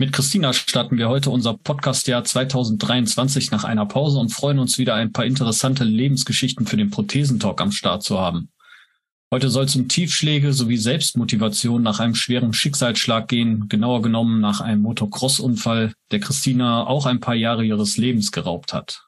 Mit Christina starten wir heute unser Podcastjahr 2023 nach einer Pause und freuen uns wieder ein paar interessante Lebensgeschichten für den Prothesentalk am Start zu haben. Heute soll es um Tiefschläge sowie Selbstmotivation nach einem schweren Schicksalsschlag gehen, genauer genommen nach einem Motocross-Unfall, der Christina auch ein paar Jahre ihres Lebens geraubt hat.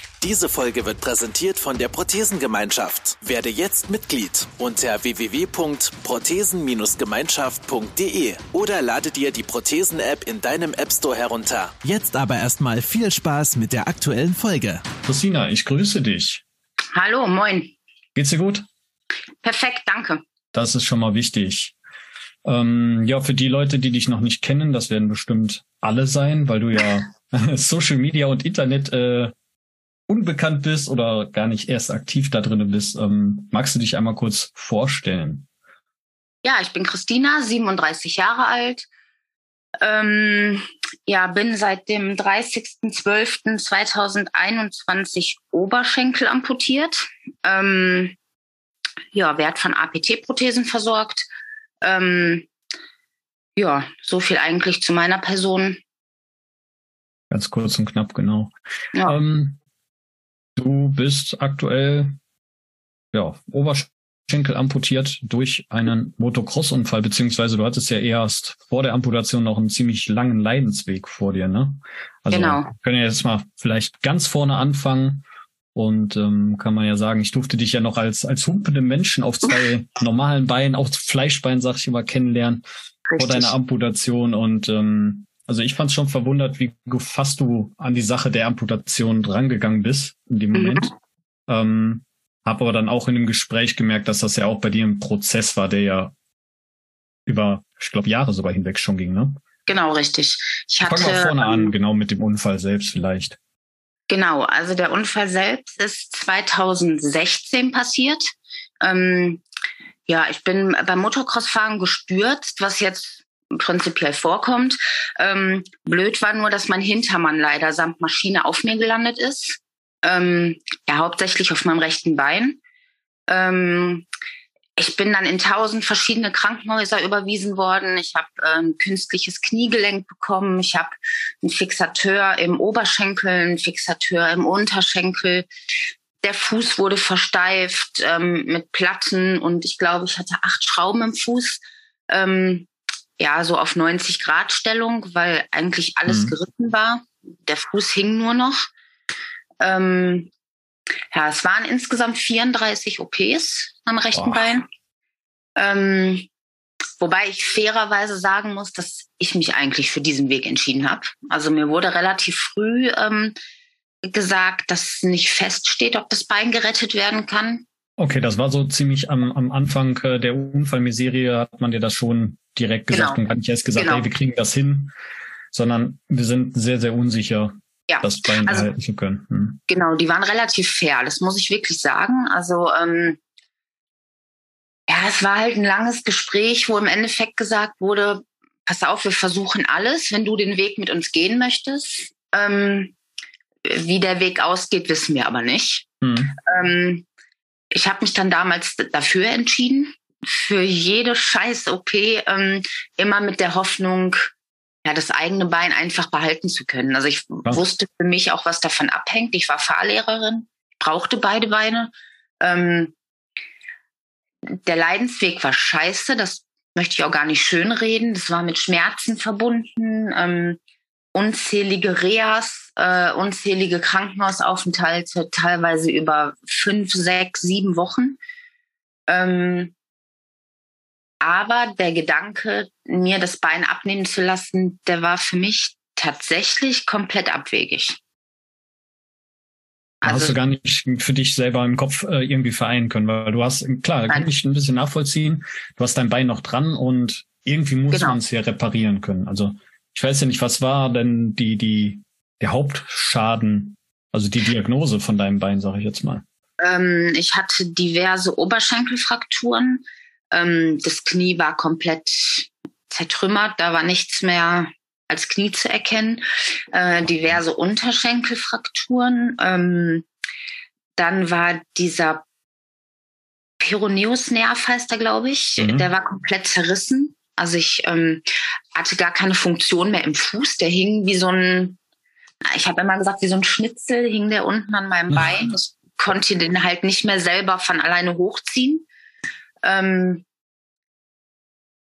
Diese Folge wird präsentiert von der Prothesengemeinschaft. Werde jetzt Mitglied unter www.prothesen-gemeinschaft.de oder lade dir die Prothesen-App in deinem App Store herunter. Jetzt aber erstmal viel Spaß mit der aktuellen Folge. Christina, ich grüße dich. Hallo, moin. Geht's dir gut? Perfekt, danke. Das ist schon mal wichtig. Ähm, ja, für die Leute, die dich noch nicht kennen, das werden bestimmt alle sein, weil du ja Social Media und Internet äh, unbekannt bist oder gar nicht erst aktiv da drin bist, ähm, magst du dich einmal kurz vorstellen? Ja, ich bin Christina, 37 Jahre alt. Ähm, ja, bin seit dem 30.12.2021 Oberschenkel amputiert. Ähm, ja, werd von APT-Prothesen versorgt. Ähm, ja, so viel eigentlich zu meiner Person. Ganz kurz und knapp, genau. Ja. Ähm, Du bist aktuell ja, Oberschenkel amputiert durch einen Motocross-Unfall, beziehungsweise du hattest ja erst vor der Amputation noch einen ziemlich langen Leidensweg vor dir, ne? Also genau. wir können ja jetzt mal vielleicht ganz vorne anfangen und ähm, kann man ja sagen, ich durfte dich ja noch als als humpende Menschen auf zwei normalen Beinen, auf Fleischbeinen, sag ich immer, kennenlernen Richtig. vor deiner Amputation und ähm, also ich fand es schon verwundert, wie fast du an die Sache der Amputation drangegangen bist in dem mhm. Moment. Ähm, habe aber dann auch in dem Gespräch gemerkt, dass das ja auch bei dir ein Prozess war, der ja über, ich glaube, Jahre sogar hinweg schon ging, ne? Genau, richtig. Ich hatte, Fangen wir vorne an, ähm, genau mit dem Unfall selbst vielleicht. Genau, also der Unfall selbst ist 2016 passiert. Ähm, ja, ich bin beim Motocrossfahren gestürzt, was jetzt prinzipiell vorkommt. Ähm, blöd war nur, dass mein Hintermann leider samt Maschine auf mir gelandet ist. Ähm, ja, hauptsächlich auf meinem rechten Bein. Ähm, ich bin dann in tausend verschiedene Krankenhäuser überwiesen worden. Ich habe ein ähm, künstliches Kniegelenk bekommen. Ich habe einen Fixateur im Oberschenkel, einen Fixateur im Unterschenkel. Der Fuß wurde versteift ähm, mit Platten und ich glaube, ich hatte acht Schrauben im Fuß. Ähm, ja, so auf 90 Grad Stellung, weil eigentlich alles mhm. geritten war. Der Fuß hing nur noch. Ähm, ja, es waren insgesamt 34 OPs am rechten Boah. Bein. Ähm, wobei ich fairerweise sagen muss, dass ich mich eigentlich für diesen Weg entschieden habe. Also mir wurde relativ früh ähm, gesagt, dass nicht feststeht, ob das Bein gerettet werden kann. Okay, das war so ziemlich am, am Anfang äh, der Unfallmiserie, hat man dir das schon direkt gesagt genau. und gar nicht erst gesagt, genau. hey, wir kriegen das hin, sondern wir sind sehr, sehr unsicher, ja. das Bein also, behalten zu können. Hm. Genau, die waren relativ fair, das muss ich wirklich sagen. Also ähm, ja, es war halt ein langes Gespräch, wo im Endeffekt gesagt wurde, pass auf, wir versuchen alles, wenn du den Weg mit uns gehen möchtest. Ähm, wie der Weg ausgeht, wissen wir aber nicht. Hm. Ähm, ich habe mich dann damals dafür entschieden, für jede scheiß OP ähm, immer mit der Hoffnung, ja, das eigene Bein einfach behalten zu können. Also ich ja. wusste für mich auch, was davon abhängt. Ich war Fahrlehrerin, brauchte beide Beine. Ähm, der Leidensweg war scheiße, das möchte ich auch gar nicht schönreden. Das war mit Schmerzen verbunden. Ähm, unzählige Reas, äh, unzählige Krankenhausaufenthalte, teilweise über fünf, sechs, sieben Wochen. Ähm, aber der Gedanke, mir das Bein abnehmen zu lassen, der war für mich tatsächlich komplett abwegig. Also, hast du gar nicht für dich selber im Kopf äh, irgendwie vereinen können, weil du hast, klar, kann ich ein bisschen nachvollziehen, du hast dein Bein noch dran und irgendwie muss genau. man es ja reparieren können. Also ich weiß ja nicht, was war denn die, die, der Hauptschaden, also die Diagnose von deinem Bein, sage ich jetzt mal? Ähm, ich hatte diverse Oberschenkelfrakturen. Ähm, das Knie war komplett zertrümmert, da war nichts mehr als Knie zu erkennen, äh, diverse Unterschenkelfrakturen. Ähm, dann war dieser Peroneusnerv heißt er, glaube ich, mhm. der war komplett zerrissen. Also ich ähm, hatte gar keine Funktion mehr im Fuß. Der hing wie so ein, ich habe immer gesagt, wie so ein Schnitzel hing der unten an meinem Bein. Ich konnte den halt nicht mehr selber von alleine hochziehen. Ähm,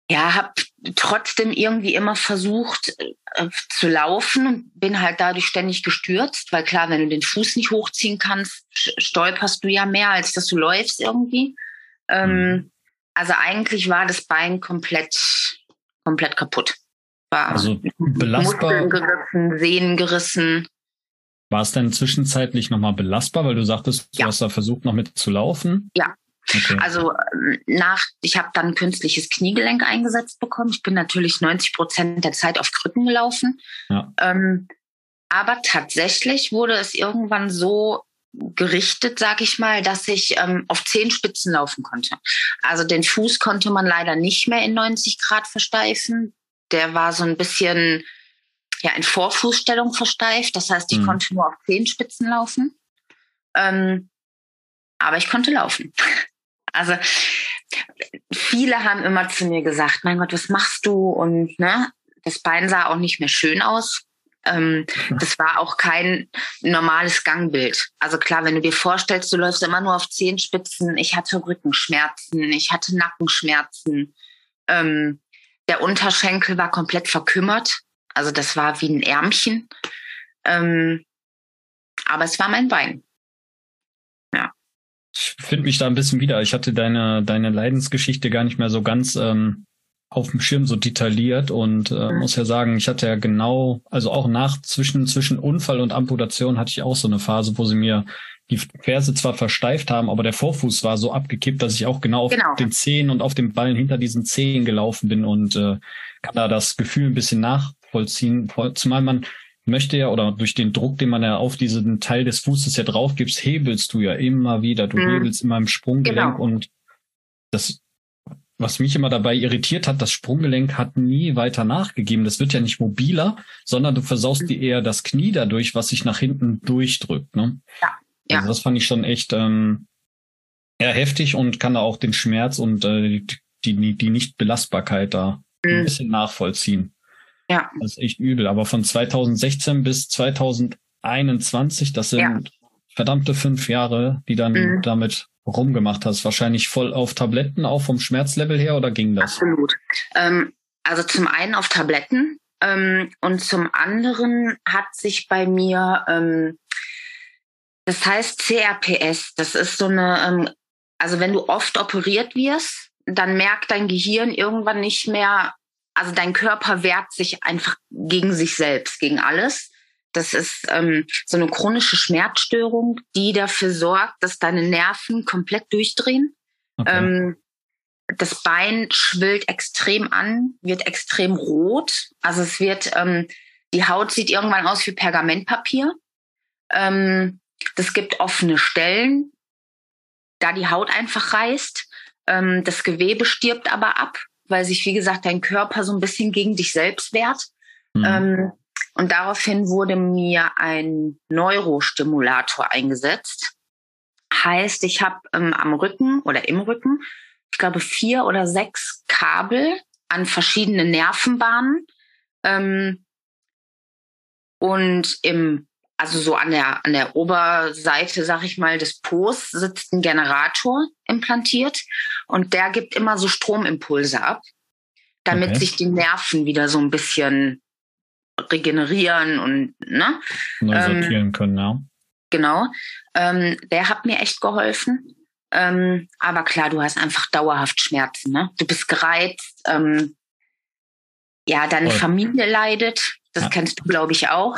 ja, habe trotzdem irgendwie immer versucht äh, zu laufen und bin halt dadurch ständig gestürzt, weil klar, wenn du den Fuß nicht hochziehen kannst, stolperst du ja mehr, als dass du läufst irgendwie. Ähm, mhm. Also eigentlich war das Bein komplett, komplett kaputt. War also belastbar. Muskeln gerissen, Sehnen gerissen. War es denn zwischenzeitlich nochmal belastbar, weil du sagtest, du ja. hast da versucht noch mit zu laufen? Ja, Okay. Also ähm, nach, ich habe dann künstliches Kniegelenk eingesetzt bekommen. Ich bin natürlich 90 Prozent der Zeit auf Krücken gelaufen. Ja. Ähm, aber tatsächlich wurde es irgendwann so gerichtet, sag ich mal, dass ich ähm, auf Zehenspitzen laufen konnte. Also den Fuß konnte man leider nicht mehr in 90 Grad versteifen. Der war so ein bisschen ja in Vorfußstellung versteift. Das heißt, ich mhm. konnte nur auf Zehenspitzen laufen. Ähm, aber ich konnte laufen. Also viele haben immer zu mir gesagt, mein Gott, was machst du? Und ne, das Bein sah auch nicht mehr schön aus. Ähm, das war auch kein normales Gangbild. Also klar, wenn du dir vorstellst, du läufst immer nur auf Zehenspitzen. Ich hatte Rückenschmerzen, ich hatte Nackenschmerzen. Ähm, der Unterschenkel war komplett verkümmert. Also das war wie ein Ärmchen. Ähm, aber es war mein Bein. Ja ich finde mich da ein bisschen wieder. Ich hatte deine, deine Leidensgeschichte gar nicht mehr so ganz ähm, auf dem Schirm so detailliert und äh, mhm. muss ja sagen, ich hatte ja genau, also auch nach zwischen, zwischen Unfall und Amputation hatte ich auch so eine Phase, wo sie mir die Ferse zwar versteift haben, aber der Vorfuß war so abgekippt, dass ich auch genau, genau. auf den Zehen und auf dem Ballen hinter diesen Zehen gelaufen bin und äh, kann da das Gefühl ein bisschen nachvollziehen, zumal man möchte ja, oder durch den Druck, den man ja auf diesen Teil des Fußes ja drauf gibst, hebelst du ja immer wieder. Du mhm. hebelst immer im Sprunggelenk genau. und das, was mich immer dabei irritiert hat, das Sprunggelenk hat nie weiter nachgegeben. Das wird ja nicht mobiler, sondern du versaust mhm. dir eher das Knie dadurch, was sich nach hinten durchdrückt. Ne? Ja. ja. Also das fand ich schon echt ähm, eher heftig und kann da auch den Schmerz und äh, die, die, Nicht-Belastbarkeit da mhm. ein bisschen nachvollziehen. Ja. Das ist echt übel. Aber von 2016 bis 2021, das sind ja. verdammte fünf Jahre, die dann mhm. damit rumgemacht hast. Wahrscheinlich voll auf Tabletten, auch vom Schmerzlevel her, oder ging das? Absolut. Ähm, also zum einen auf Tabletten ähm, und zum anderen hat sich bei mir, ähm, das heißt CRPS, das ist so eine, ähm, also wenn du oft operiert wirst, dann merkt dein Gehirn irgendwann nicht mehr, also dein Körper wehrt sich einfach gegen sich selbst, gegen alles. Das ist ähm, so eine chronische Schmerzstörung, die dafür sorgt, dass deine Nerven komplett durchdrehen. Okay. Ähm, das Bein schwillt extrem an, wird extrem rot. Also es wird, ähm, die Haut sieht irgendwann aus wie Pergamentpapier. Ähm, das gibt offene Stellen, da die Haut einfach reißt. Ähm, das Gewebe stirbt aber ab weil sich, wie gesagt, dein Körper so ein bisschen gegen dich selbst wehrt. Mhm. Ähm, und daraufhin wurde mir ein Neurostimulator eingesetzt. Heißt, ich habe ähm, am Rücken oder im Rücken, ich glaube, vier oder sechs Kabel an verschiedenen Nervenbahnen. Ähm, und im also so an der, an der Oberseite, sag ich mal, des Po's sitzt ein Generator implantiert und der gibt immer so Stromimpulse ab, damit okay. sich die Nerven wieder so ein bisschen regenerieren und ne? Neu sortieren ähm, können, ja. Genau. Ähm, der hat mir echt geholfen. Ähm, aber klar, du hast einfach dauerhaft Schmerzen, ne? Du bist gereizt, ähm, ja, deine Voll. Familie leidet. Das ja. kennst du, glaube ich, auch.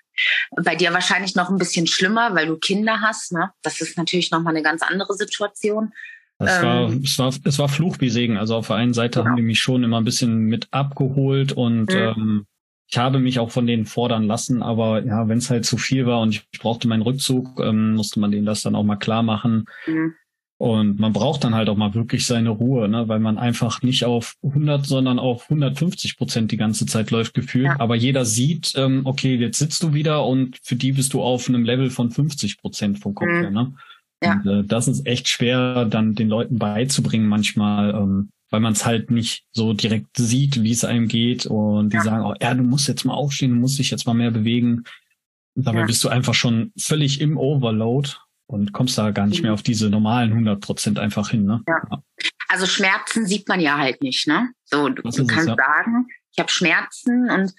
Bei dir wahrscheinlich noch ein bisschen schlimmer, weil du Kinder hast. Ne? Das ist natürlich nochmal eine ganz andere Situation. Das ähm, war, es war, es war Fluch wie Segen. Also auf der einen Seite genau. haben die mich schon immer ein bisschen mit abgeholt und mhm. ähm, ich habe mich auch von denen fordern lassen, aber ja, wenn es halt zu viel war und ich brauchte meinen Rückzug, ähm, musste man denen das dann auch mal klar machen. Mhm. Und man braucht dann halt auch mal wirklich seine Ruhe, ne? weil man einfach nicht auf 100, sondern auf 150 Prozent die ganze Zeit läuft gefühlt. Ja. Aber jeder sieht, ähm, okay, jetzt sitzt du wieder und für die bist du auf einem Level von 50 Prozent vom Kopf mhm. her. Ne? Ja. Und, äh, das ist echt schwer, dann den Leuten beizubringen manchmal, ähm, weil man es halt nicht so direkt sieht, wie es einem geht. Und die ja. sagen, oh, ja, du musst jetzt mal aufstehen, du musst dich jetzt mal mehr bewegen. dabei ja. bist du einfach schon völlig im Overload und kommst da gar nicht mehr auf diese normalen 100 Prozent einfach hin. Ne? Ja. Also Schmerzen sieht man ja halt nicht. Ne? So, du, du kannst es, sagen, ich habe Schmerzen und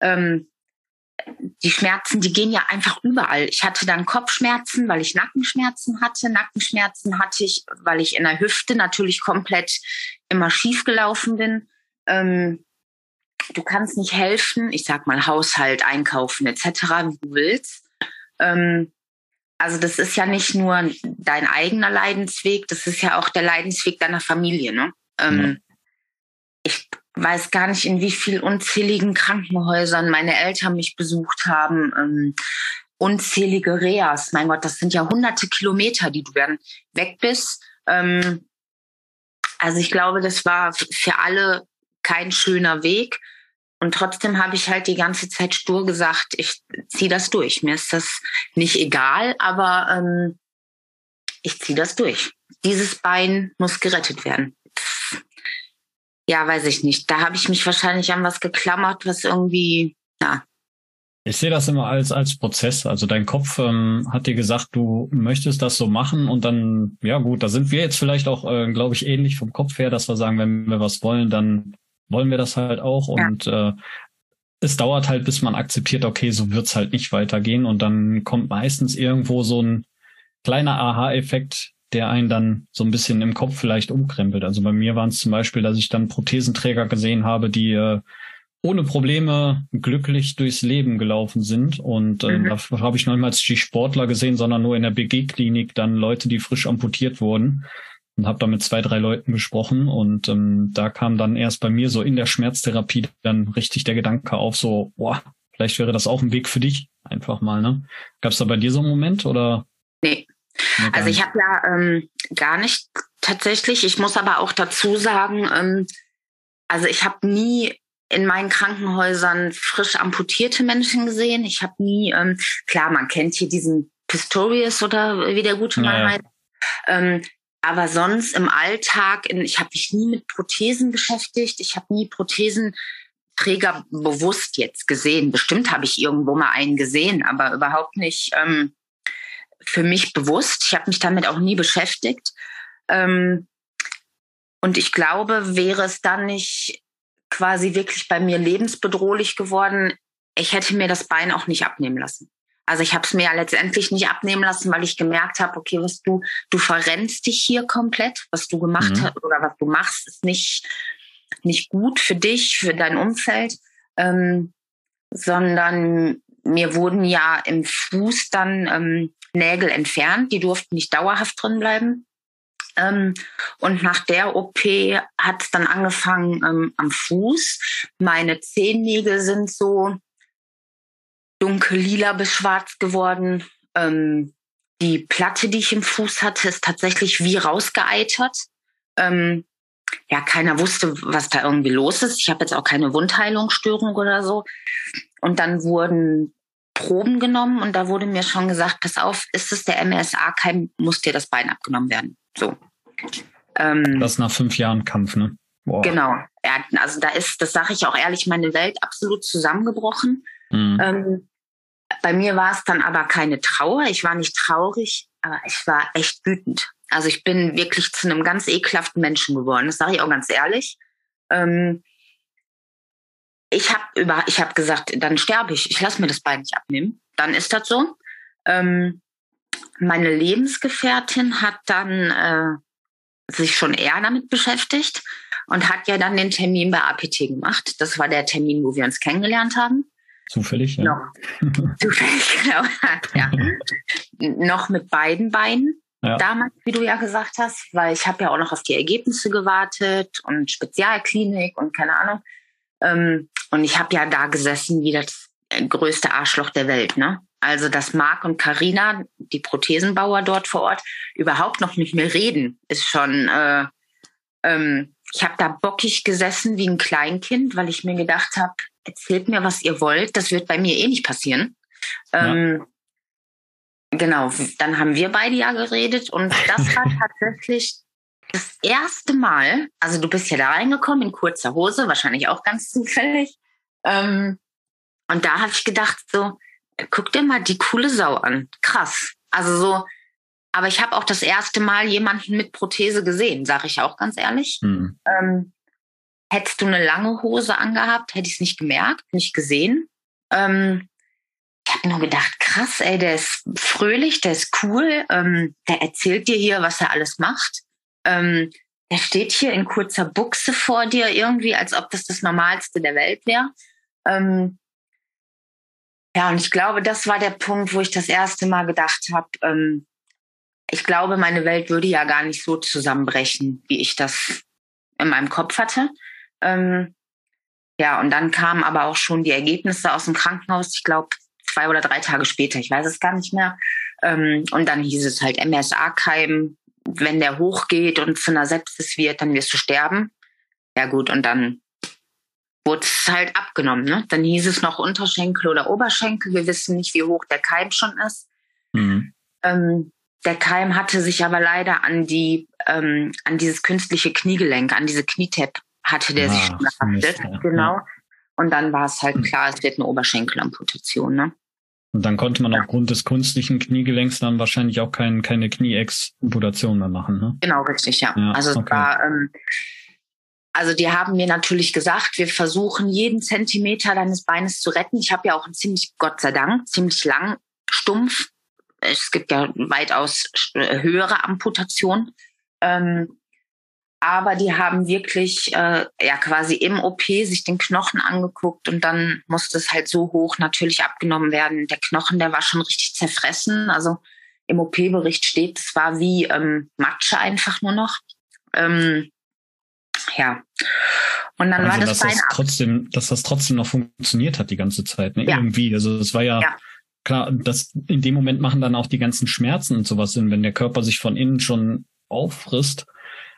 ähm, die Schmerzen, die gehen ja einfach überall. Ich hatte dann Kopfschmerzen, weil ich Nackenschmerzen hatte. Nackenschmerzen hatte ich, weil ich in der Hüfte natürlich komplett immer schief gelaufen bin. Ähm, du kannst nicht helfen, ich sag mal Haushalt, Einkaufen etc., wie du willst. Ähm, also das ist ja nicht nur dein eigener Leidensweg, das ist ja auch der Leidensweg deiner Familie. Ne? Ähm, ja. Ich weiß gar nicht, in wie viel unzähligen Krankenhäusern meine Eltern mich besucht haben. Ähm, unzählige Reas. Mein Gott, das sind ja hunderte Kilometer, die du dann weg bist. Ähm, also ich glaube, das war für alle kein schöner Weg. Und trotzdem habe ich halt die ganze Zeit stur gesagt, ich ziehe das durch. Mir ist das nicht egal, aber ähm, ich ziehe das durch. Dieses Bein muss gerettet werden. Ja, weiß ich nicht. Da habe ich mich wahrscheinlich an was geklammert, was irgendwie, ja. Ich sehe das immer als, als Prozess. Also dein Kopf ähm, hat dir gesagt, du möchtest das so machen und dann, ja gut, da sind wir jetzt vielleicht auch, äh, glaube ich, ähnlich vom Kopf her, dass wir sagen, wenn wir was wollen, dann wollen wir das halt auch. Und ja. äh, es dauert halt, bis man akzeptiert, okay, so wird's halt nicht weitergehen. Und dann kommt meistens irgendwo so ein kleiner Aha-Effekt, der einen dann so ein bisschen im Kopf vielleicht umkrempelt. Also bei mir waren es zum Beispiel, dass ich dann Prothesenträger gesehen habe, die äh, ohne Probleme glücklich durchs Leben gelaufen sind. Und äh, mhm. da habe ich nochmals die Sportler gesehen, sondern nur in der BG-Klinik dann Leute, die frisch amputiert wurden und habe da mit zwei, drei Leuten gesprochen und ähm, da kam dann erst bei mir so in der Schmerztherapie dann richtig der Gedanke auf, so, boah, vielleicht wäre das auch ein Weg für dich, einfach mal, ne? Gab es da bei dir so einen Moment oder? Nee. Also ich habe ja ähm, gar nicht tatsächlich, ich muss aber auch dazu sagen, ähm, also ich habe nie in meinen Krankenhäusern frisch amputierte Menschen gesehen. Ich habe nie, ähm, klar, man kennt hier diesen Pistorius oder wie der gute Mann naja. heißt. Ähm, aber sonst im Alltag, in, ich habe mich nie mit Prothesen beschäftigt. Ich habe nie Prothesenträger bewusst jetzt gesehen. Bestimmt habe ich irgendwo mal einen gesehen, aber überhaupt nicht ähm, für mich bewusst. Ich habe mich damit auch nie beschäftigt. Ähm, und ich glaube, wäre es dann nicht quasi wirklich bei mir lebensbedrohlich geworden, ich hätte mir das Bein auch nicht abnehmen lassen. Also ich habe es mir ja letztendlich nicht abnehmen lassen, weil ich gemerkt habe, okay, was du, du verrennst dich hier komplett, was du gemacht mhm. hast oder was du machst, ist nicht, nicht gut für dich, für dein Umfeld, ähm, sondern mir wurden ja im Fuß dann ähm, Nägel entfernt, die durften nicht dauerhaft drin bleiben. Ähm, und nach der OP hat es dann angefangen ähm, am Fuß. Meine Zehennägel sind so dunkel lila bis schwarz geworden. Ähm, die Platte, die ich im Fuß hatte, ist tatsächlich wie rausgeeitert. Ähm, ja, keiner wusste, was da irgendwie los ist. Ich habe jetzt auch keine Wundheilungsstörung oder so. Und dann wurden Proben genommen und da wurde mir schon gesagt, pass auf, ist es der MRSA-Keim, muss dir das Bein abgenommen werden. So. Ähm, das nach fünf Jahren Kampf, ne? Boah. Genau. Ja, also da ist, das sage ich auch ehrlich, meine Welt absolut zusammengebrochen. Mhm. Ähm, bei mir war es dann aber keine Trauer. Ich war nicht traurig, aber ich war echt wütend. Also ich bin wirklich zu einem ganz ekelhaften Menschen geworden. Das sage ich auch ganz ehrlich. Ähm, ich habe über, ich habe gesagt, dann sterbe ich. Ich lasse mir das Bein nicht abnehmen. Dann ist das so. Ähm, meine Lebensgefährtin hat dann äh, sich schon eher damit beschäftigt und hat ja dann den Termin bei APT gemacht. Das war der Termin, wo wir uns kennengelernt haben. Zufällig, ja. Noch, zufällig, genau. ja. noch mit beiden Beinen. Ja. Damals, wie du ja gesagt hast, weil ich habe ja auch noch auf die Ergebnisse gewartet und Spezialklinik und keine Ahnung. Ähm, und ich habe ja da gesessen wie das größte Arschloch der Welt, ne? Also, dass Marc und Karina, die Prothesenbauer dort vor Ort, überhaupt noch mit mir reden, ist schon. Äh, ähm, ich habe da bockig gesessen wie ein Kleinkind, weil ich mir gedacht habe, erzählt mir, was ihr wollt. Das wird bei mir eh nicht passieren. Ähm, Genau, dann haben wir beide ja geredet und das war tatsächlich das erste Mal. Also du bist ja da reingekommen in kurzer Hose, wahrscheinlich auch ganz zufällig. Ähm, und da habe ich gedacht, so, guck dir mal die coole Sau an. Krass. Also so, aber ich habe auch das erste Mal jemanden mit Prothese gesehen, sage ich auch ganz ehrlich. Mhm. Ähm, hättest du eine lange Hose angehabt, hätte ich es nicht gemerkt, nicht gesehen. Ähm, ich habe nur gedacht, krass, ey, der ist fröhlich, der ist cool, ähm, der erzählt dir hier, was er alles macht. Ähm, der steht hier in kurzer Buchse vor dir irgendwie, als ob das das Normalste der Welt wäre. Ähm, ja, und ich glaube, das war der Punkt, wo ich das erste Mal gedacht habe, ähm, ich glaube, meine Welt würde ja gar nicht so zusammenbrechen, wie ich das in meinem Kopf hatte. Ähm, ja, und dann kamen aber auch schon die Ergebnisse aus dem Krankenhaus. Ich glaube, zwei oder drei Tage später, ich weiß es gar nicht mehr. Ähm, und dann hieß es halt MSA-Keim, wenn der hochgeht und zu einer Sepsis wird, dann wirst du sterben. Ja gut, und dann wurde es halt abgenommen. Ne? Dann hieß es noch Unterschenkel oder Oberschenkel. Wir wissen nicht, wie hoch der Keim schon ist. Mhm. Ähm, der Keim hatte sich aber leider an die ähm, an dieses künstliche Kniegelenk, an diese Knietap hatte der ah, sich schon gehaftet. Genau. Und dann war es halt hm. klar, es wird eine Oberschenkelamputation. Ne? Und dann konnte man ja. aufgrund des künstlichen Kniegelenks dann wahrscheinlich auch kein, keine Knieex-Amputation mehr machen. Ne? Genau, richtig, ja. ja also es okay. war, ähm, also die haben mir natürlich gesagt, wir versuchen jeden Zentimeter deines Beines zu retten. Ich habe ja auch ein ziemlich, Gott sei Dank, ziemlich lang, stumpf. Es gibt ja weitaus äh, höhere Amputationen. Ähm, aber die haben wirklich äh, ja quasi im OP sich den Knochen angeguckt und dann musste es halt so hoch natürlich abgenommen werden. Der Knochen, der war schon richtig zerfressen. Also im OP-Bericht steht, es war wie ähm, Matsche einfach nur noch. Ähm, ja. Und dann also, war das dass Bein das trotzdem, dass das trotzdem noch funktioniert hat die ganze Zeit, ne? Ja. Irgendwie. Also es war ja, ja klar, das in dem Moment machen dann auch die ganzen Schmerzen und sowas Sinn, wenn der Körper sich von innen schon auffrisst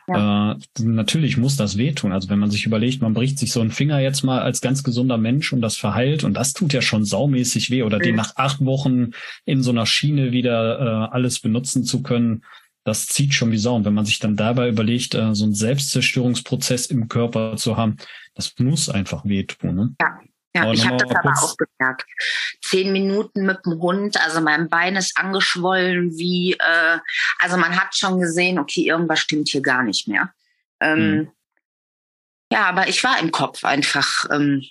ja. Äh, natürlich muss das wehtun. Also wenn man sich überlegt, man bricht sich so einen Finger jetzt mal als ganz gesunder Mensch und das verheilt und das tut ja schon saumäßig weh oder mhm. den nach acht Wochen in so einer Schiene wieder äh, alles benutzen zu können, das zieht schon wie Sau. Und wenn man sich dann dabei überlegt, äh, so einen Selbstzerstörungsprozess im Körper zu haben, das muss einfach wehtun. Ne? Ja, ja, ich habe das aber auch gemerkt. Zehn Minuten mit dem Hund, also mein Bein ist angeschwollen wie, äh, also man hat schon gesehen, okay, irgendwas stimmt hier gar nicht mehr. Ähm, hm. Ja, aber ich war im Kopf einfach, ähm,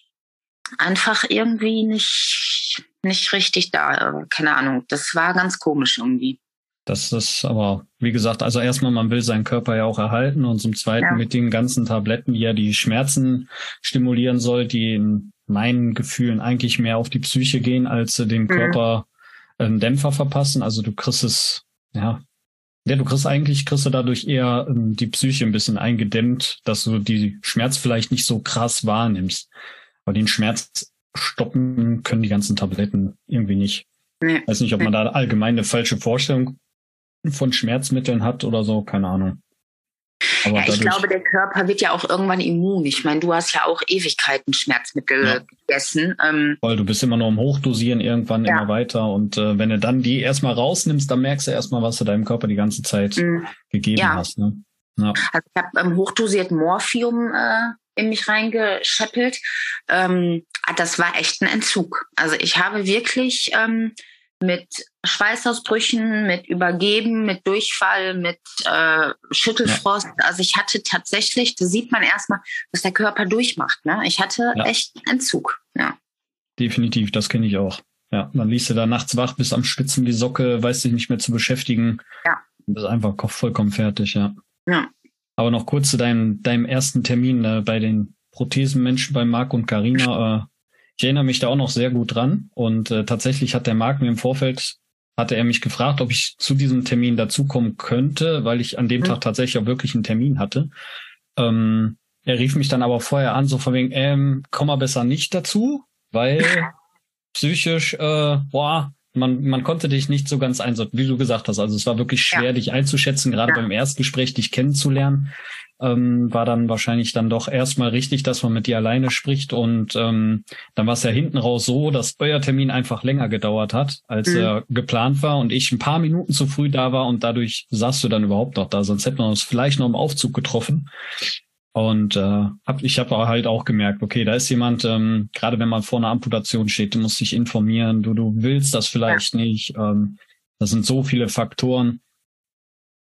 einfach irgendwie nicht, nicht richtig da. Keine Ahnung, das war ganz komisch irgendwie. Das ist aber, wie gesagt, also erstmal, man will seinen Körper ja auch erhalten und zum Zweiten ja. mit den ganzen Tabletten, die ja die Schmerzen stimulieren soll, die in meinen Gefühlen eigentlich mehr auf die Psyche gehen, als dem mhm. Körper einen Dämpfer verpassen. Also du kriegst es, ja, ja, du kriegst eigentlich, kriegst du dadurch eher ähm, die Psyche ein bisschen eingedämmt, dass du die Schmerz vielleicht nicht so krass wahrnimmst. Aber den Schmerz stoppen können die ganzen Tabletten irgendwie nicht. Nee. Weiß nicht, ob man da allgemein eine falsche Vorstellung von Schmerzmitteln hat oder so, keine Ahnung. Aber ja, ich glaube, der Körper wird ja auch irgendwann immun. Ich meine, du hast ja auch Ewigkeiten Schmerzmittel ja. gegessen. Ähm, Voll, du bist immer nur im Hochdosieren irgendwann ja. immer weiter. Und äh, wenn du dann die erstmal rausnimmst, dann merkst du erstmal, was du deinem Körper die ganze Zeit mhm. gegeben hast. Ne? Also ich habe ähm, hochdosiert Morphium äh, in mich reingescheppelt. Ähm, das war echt ein Entzug. Also ich habe wirklich ähm, mit Schweißausbrüchen, mit Übergeben, mit Durchfall, mit äh, Schüttelfrost. Ja. Also ich hatte tatsächlich, da sieht man erstmal, was der Körper durchmacht. Ne? Ich hatte ja. echt Entzug. Ja. Definitiv, das kenne ich auch. Ja, dann liest du da nachts wach, bist am Spitzen die Socke, weißt dich nicht mehr zu beschäftigen. Ja. Du bist einfach vollkommen fertig, ja. Ja. Aber noch kurz zu deinem, deinem ersten Termin äh, bei den Prothesenmenschen bei Marc und Carina. Äh, ich erinnere mich da auch noch sehr gut dran. Und äh, tatsächlich hat der Marc mir im Vorfeld, hatte er mich gefragt, ob ich zu diesem Termin dazukommen könnte, weil ich an dem mhm. Tag tatsächlich auch wirklich einen Termin hatte. Ähm, er rief mich dann aber vorher an, so von wegen, ähm, komm mal besser nicht dazu, weil psychisch, äh, boah, man, man konnte dich nicht so ganz einsortieren, wie du gesagt hast. Also es war wirklich schwer, ja. dich einzuschätzen, gerade ja. beim Erstgespräch dich kennenzulernen. Ähm, war dann wahrscheinlich dann doch erstmal richtig, dass man mit dir alleine spricht. Und ähm, dann war es ja hinten raus so, dass euer Termin einfach länger gedauert hat, als mhm. er geplant war und ich ein paar Minuten zu früh da war und dadurch saßt du dann überhaupt noch da. Sonst hätten wir uns vielleicht noch im Aufzug getroffen. Und äh, hab, ich habe halt auch gemerkt, okay, da ist jemand, ähm, gerade wenn man vor einer Amputation steht, du musst dich informieren, du, du willst das vielleicht ja. nicht. Ähm, das sind so viele Faktoren.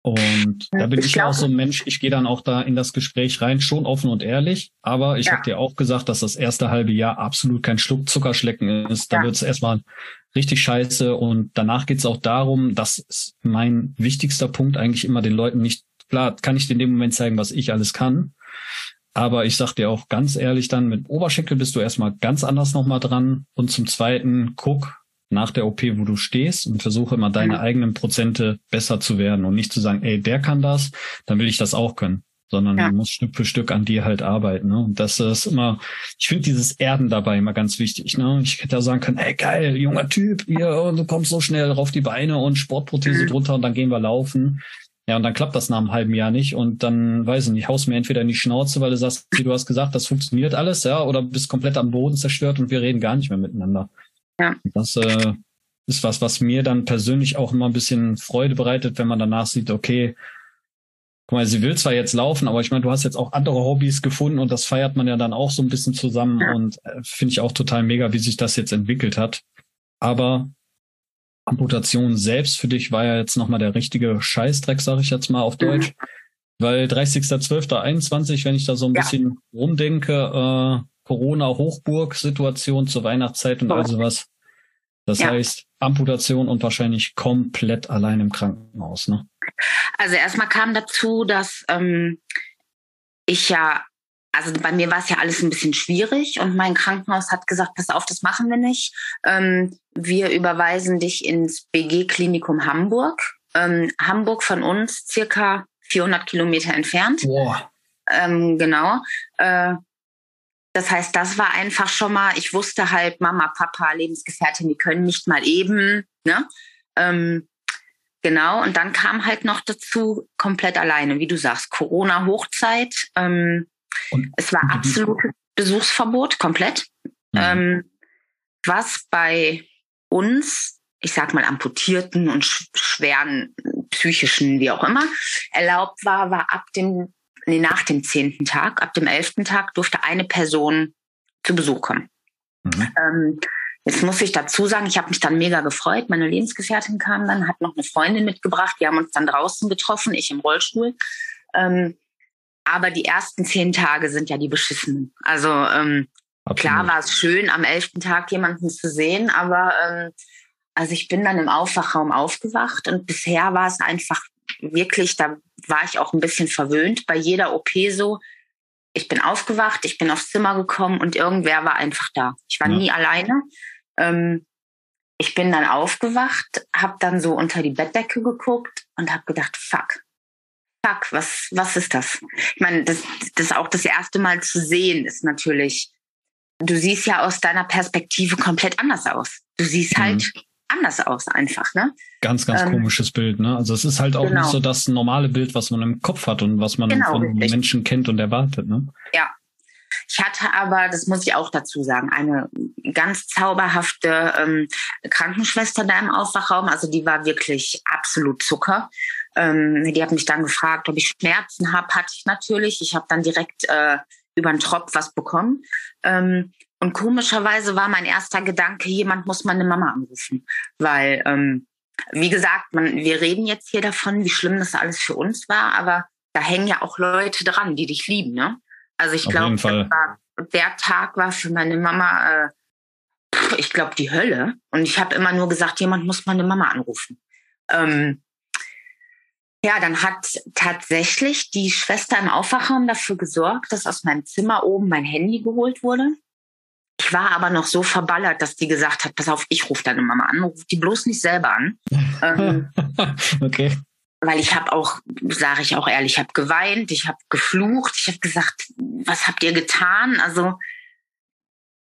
Und da bin ich, ich auch so ein Mensch, ich gehe dann auch da in das Gespräch rein, schon offen und ehrlich. Aber ich ja. habe dir auch gesagt, dass das erste halbe Jahr absolut kein Schluck Zuckerschlecken ist. Da ja. wird es erstmal richtig scheiße. Und danach geht es auch darum, das ist mein wichtigster Punkt, eigentlich immer den Leuten nicht, klar, kann ich dir in dem Moment zeigen, was ich alles kann. Aber ich sag dir auch ganz ehrlich dann, mit Oberschenkel bist du erstmal ganz anders nochmal dran. Und zum Zweiten, guck nach der OP, wo du stehst und versuche immer deine mhm. eigenen Prozente besser zu werden und nicht zu sagen, ey, der kann das, dann will ich das auch können. Sondern ja. du musst Stück für Stück an dir halt arbeiten. Ne? Und das ist immer, ich finde dieses Erden dabei immer ganz wichtig. Ne? Ich hätte ja sagen können, ey geil, junger Typ, hier, du kommst so schnell auf die Beine und Sportprothese mhm. drunter und dann gehen wir laufen. Ja, und dann klappt das nach einem halben Jahr nicht und dann, weiß ich nicht, haust mir entweder in die Schnauze, weil du sagst, wie du hast gesagt, das funktioniert alles, ja, oder bist komplett am Boden zerstört und wir reden gar nicht mehr miteinander. Ja. Das äh, ist was, was mir dann persönlich auch immer ein bisschen Freude bereitet, wenn man danach sieht, okay, guck mal, sie will zwar jetzt laufen, aber ich meine, du hast jetzt auch andere Hobbys gefunden und das feiert man ja dann auch so ein bisschen zusammen ja. und äh, finde ich auch total mega, wie sich das jetzt entwickelt hat. Aber Amputation selbst für dich war ja jetzt nochmal der richtige Scheißdreck, sage ich jetzt mal auf Deutsch. Mhm. Weil 30.12.21, wenn ich da so ein ja. bisschen rumdenke, äh, Corona-Hochburg-Situation zur Weihnachtszeit und all sowas. Das ja. heißt, Amputation und wahrscheinlich komplett allein im Krankenhaus, ne? Also erstmal kam dazu, dass ähm, ich ja also bei mir war es ja alles ein bisschen schwierig und mein Krankenhaus hat gesagt, pass auf, das machen wir nicht. Ähm, wir überweisen dich ins BG-Klinikum Hamburg. Ähm, Hamburg von uns circa 400 Kilometer entfernt. Boah. Ähm, genau. Äh, das heißt, das war einfach schon mal, ich wusste halt, Mama, Papa, Lebensgefährtin, die können nicht mal eben. Ne? Ähm, genau, und dann kam halt noch dazu, komplett alleine, wie du sagst, Corona-Hochzeit. Ähm, es war absolutes Besuchsverbot, komplett. Mhm. Ähm, was bei uns, ich sag mal, amputierten und schweren psychischen, wie auch immer, erlaubt war, war ab dem, nee, nach dem zehnten Tag, ab dem elften Tag durfte eine Person zu Besuch kommen. Mhm. Ähm, jetzt muss ich dazu sagen, ich habe mich dann mega gefreut. Meine Lebensgefährtin kam dann, hat noch eine Freundin mitgebracht. Wir haben uns dann draußen getroffen, ich im Rollstuhl. Ähm, aber die ersten zehn Tage sind ja die beschissenen. Also ähm, klar war es schön, am elften Tag jemanden zu sehen, aber ähm, also ich bin dann im Aufwachraum aufgewacht und bisher war es einfach wirklich, da war ich auch ein bisschen verwöhnt, bei jeder OP so, ich bin aufgewacht, ich bin aufs Zimmer gekommen und irgendwer war einfach da. Ich war ja. nie alleine. Ähm, ich bin dann aufgewacht, habe dann so unter die Bettdecke geguckt und habe gedacht, fuck, fuck, was, was ist das? Ich meine, das, das auch das erste Mal zu sehen ist natürlich, du siehst ja aus deiner Perspektive komplett anders aus. Du siehst mhm. Anders aus einfach, ne? Ganz, ganz ähm, komisches Bild, ne? Also es ist halt auch genau. nicht so das normale Bild, was man im Kopf hat und was man genau, von richtig. Menschen kennt und erwartet, ne? Ja. Ich hatte aber, das muss ich auch dazu sagen, eine ganz zauberhafte ähm, Krankenschwester da im Aufwachraum. Also die war wirklich absolut Zucker. Ähm, die hat mich dann gefragt, ob ich Schmerzen habe. Hatte ich natürlich. Ich habe dann direkt äh, über den Tropf was bekommen. Ähm, und komischerweise war mein erster Gedanke, jemand muss meine Mama anrufen. Weil, ähm, wie gesagt, man, wir reden jetzt hier davon, wie schlimm das alles für uns war, aber da hängen ja auch Leute dran, die dich lieben. Ne? Also ich glaube, der Tag war für meine Mama, äh, ich glaube, die Hölle. Und ich habe immer nur gesagt, jemand muss meine Mama anrufen. Ähm, ja, dann hat tatsächlich die Schwester im Aufwachraum dafür gesorgt, dass aus meinem Zimmer oben mein Handy geholt wurde. Ich war aber noch so verballert, dass die gesagt hat, pass auf, ich rufe deine Mama an, ruf die bloß nicht selber an. ähm, okay. Weil ich habe auch, sage ich auch ehrlich, ich habe geweint, ich habe geflucht, ich habe gesagt, was habt ihr getan? Also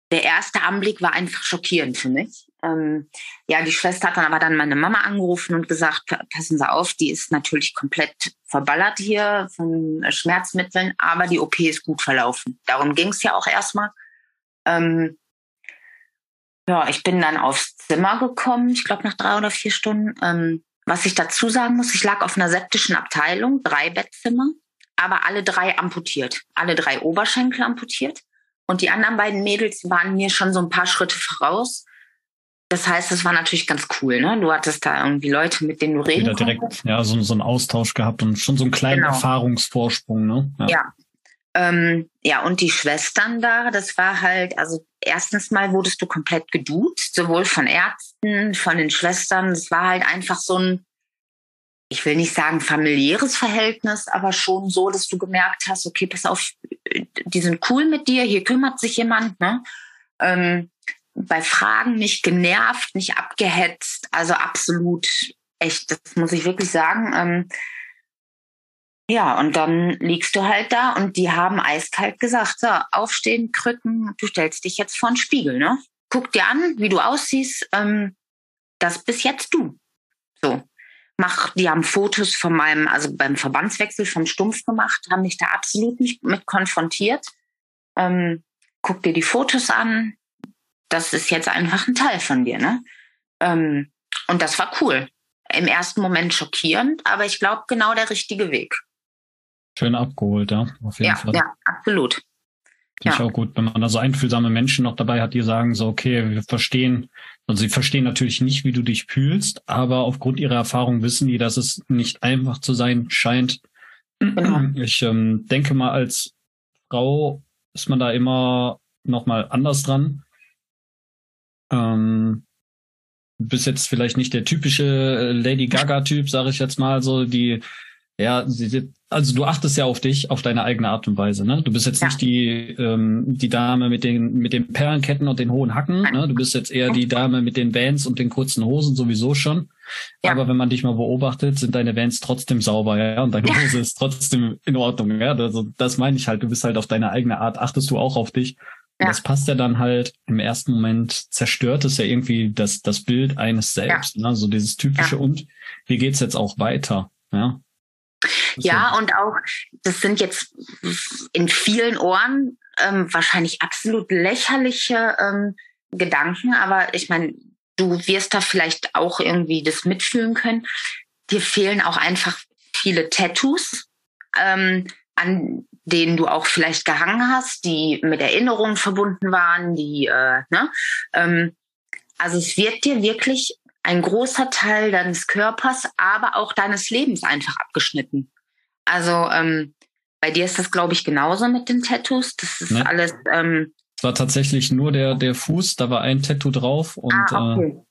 der erste Anblick war einfach schockierend für mich. Ähm, ja, die Schwester hat dann aber dann meine Mama angerufen und gesagt, passen Sie auf, die ist natürlich komplett verballert hier von Schmerzmitteln, aber die OP ist gut verlaufen. Darum ging es ja auch erstmal. Ähm, ja, ich bin dann aufs Zimmer gekommen, ich glaube nach drei oder vier Stunden. Ähm, was ich dazu sagen muss, ich lag auf einer septischen Abteilung, drei Bettzimmer, aber alle drei amputiert, alle drei Oberschenkel amputiert. Und die anderen beiden Mädels waren mir schon so ein paar Schritte voraus. Das heißt, es war natürlich ganz cool, ne? Du hattest da irgendwie Leute, mit denen du reden Wieder direkt, konntest. ja, so, so einen Austausch gehabt und schon so einen kleinen genau. Erfahrungsvorsprung, ne? Ja. ja. Ähm, ja, und die Schwestern da, das war halt, also erstens mal wurdest du komplett geduzt, sowohl von Ärzten, von den Schwestern. Es war halt einfach so ein, ich will nicht sagen familiäres Verhältnis, aber schon so, dass du gemerkt hast, okay, pass auf, die sind cool mit dir, hier kümmert sich jemand, ne? Ähm, bei Fragen nicht genervt, nicht abgehetzt, also absolut echt, das muss ich wirklich sagen. Ähm, ja, und dann liegst du halt da und die haben eiskalt gesagt, so, aufstehen, Krücken, du stellst dich jetzt vor den Spiegel, ne? Guck dir an, wie du aussiehst, ähm, das bist jetzt du. So. Mach, die haben Fotos von meinem, also beim Verbandswechsel vom Stumpf gemacht, haben mich da absolut nicht mit konfrontiert. Ähm, guck dir die Fotos an, das ist jetzt einfach ein Teil von dir, ne? Ähm, und das war cool. Im ersten Moment schockierend, aber ich glaube genau der richtige Weg. Schön abgeholt, ja, auf jeden ja, Fall. Ja, absolut. Finde ja. ich auch gut, wenn man da so einfühlsame Menschen noch dabei hat, die sagen so, okay, wir verstehen, also sie verstehen natürlich nicht, wie du dich fühlst, aber aufgrund ihrer Erfahrung wissen die, dass es nicht einfach zu sein scheint. Genau. Ich ähm, denke mal, als Frau ist man da immer noch mal anders dran. Ähm, bist jetzt vielleicht nicht der typische äh, Lady Gaga-Typ, sage ich jetzt mal so, die ja, also du achtest ja auf dich, auf deine eigene Art und Weise. Ne? Du bist jetzt ja. nicht die ähm, die Dame mit den mit den Perlenketten und den hohen Hacken. Ne? Du bist jetzt eher die Dame mit den Vans und den kurzen Hosen sowieso schon. Ja. Aber wenn man dich mal beobachtet, sind deine Vans trotzdem sauber, ja, und deine Hose ist trotzdem in Ordnung. Ja, also das meine ich halt. Du bist halt auf deine eigene Art, achtest du auch auf dich. Ja. Das passt ja dann halt im ersten Moment zerstört es ja irgendwie das das Bild eines selbst. Ja. Ne? So dieses typische und wie geht's jetzt auch weiter? Ja. Ja, und auch, das sind jetzt in vielen Ohren ähm, wahrscheinlich absolut lächerliche ähm, Gedanken, aber ich meine, du wirst da vielleicht auch irgendwie das mitfühlen können. Dir fehlen auch einfach viele Tattoos, ähm, an denen du auch vielleicht gehangen hast, die mit Erinnerungen verbunden waren, die, äh, ne? Ähm, also es wird dir wirklich ein großer Teil deines Körpers, aber auch deines Lebens einfach abgeschnitten. Also ähm, bei dir ist das, glaube ich, genauso mit den Tattoos. Das ist ne? alles. Ähm, es war tatsächlich nur der, der Fuß, da war ein Tattoo drauf und ah, okay. äh,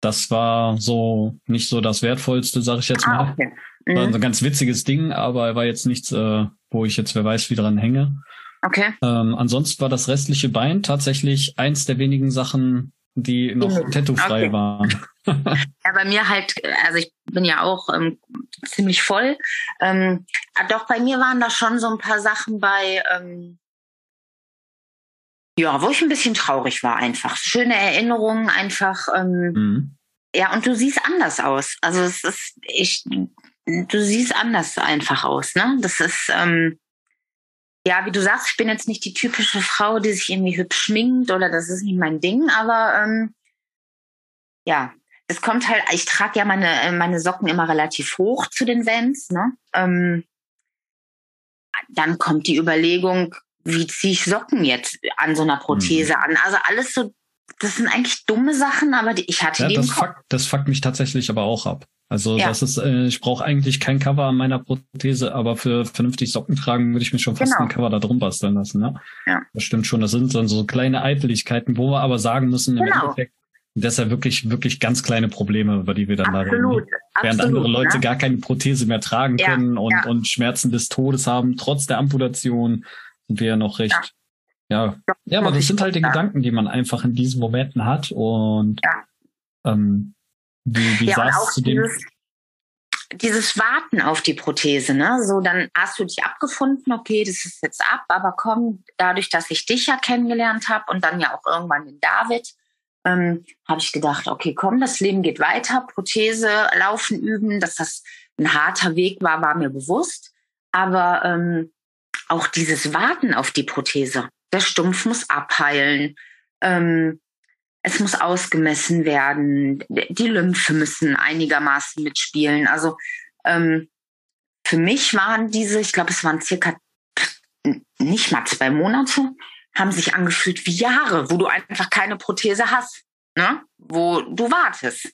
das war so nicht so das Wertvollste, sage ich jetzt ah, mal. Okay. Mhm. War ein ganz witziges Ding, aber war jetzt nichts, äh, wo ich jetzt wer weiß, wie dran hänge. Okay. Ähm, ansonsten war das restliche Bein tatsächlich eins der wenigen Sachen, die noch mhm. tattoo-frei okay. waren. ja, bei mir halt, also ich bin ja auch ähm, ziemlich voll. Ähm, ah, doch bei mir waren da schon so ein paar Sachen bei, ähm, ja, wo ich ein bisschen traurig war einfach. Schöne Erinnerungen einfach. Ähm, mhm. Ja, und du siehst anders aus. Also es ist, ich, du siehst anders einfach aus, ne? Das ist, ähm, ja, wie du sagst, ich bin jetzt nicht die typische Frau, die sich irgendwie hübsch schminkt oder das ist nicht mein Ding, aber ähm, ja, es kommt halt, ich trage ja meine, meine Socken immer relativ hoch zu den Vans, ne? Ähm, dann kommt die Überlegung, wie ziehe ich Socken jetzt an so einer Prothese mhm. an? Also alles so, das sind eigentlich dumme Sachen, aber die, ich hatte ja, die das fuckt, das fuckt mich tatsächlich aber auch ab. Also ja. das ist, äh, ich brauche eigentlich kein Cover an meiner Prothese, aber für vernünftig Socken tragen würde ich mir schon fast genau. ein Cover da drum basteln lassen. Ne? Ja. Das stimmt schon. Das sind dann so kleine Eiteligkeiten, wo wir aber sagen müssen, genau. im Endeffekt, das ist ja wirklich, wirklich ganz kleine Probleme, über die wir dann Absolut. da reden. Ne? Während Absolut, andere Leute ne? gar keine Prothese mehr tragen können ja. und, ja. und Schmerzen des Todes haben, trotz der Amputation, sind wir ja noch recht, ja, ja, ja aber das sind halt die Gedanken, die man einfach in diesen Momenten hat und ähm, wie, wie ja, saß zu dem? dieses Warten auf die Prothese, ne? So, dann hast du dich abgefunden, okay, das ist jetzt ab, aber komm, dadurch, dass ich dich ja kennengelernt habe und dann ja auch irgendwann den David, ähm, habe ich gedacht, okay, komm, das Leben geht weiter, Prothese, Laufen üben, dass das ein harter Weg war, war mir bewusst. Aber ähm, auch dieses Warten auf die Prothese, der Stumpf muss abheilen, ähm, es muss ausgemessen werden, die Lymphe müssen einigermaßen mitspielen. Also ähm, für mich waren diese, ich glaube, es waren circa nicht mal zwei Monate, haben sich angefühlt wie Jahre, wo du einfach keine Prothese hast, ne? wo du wartest.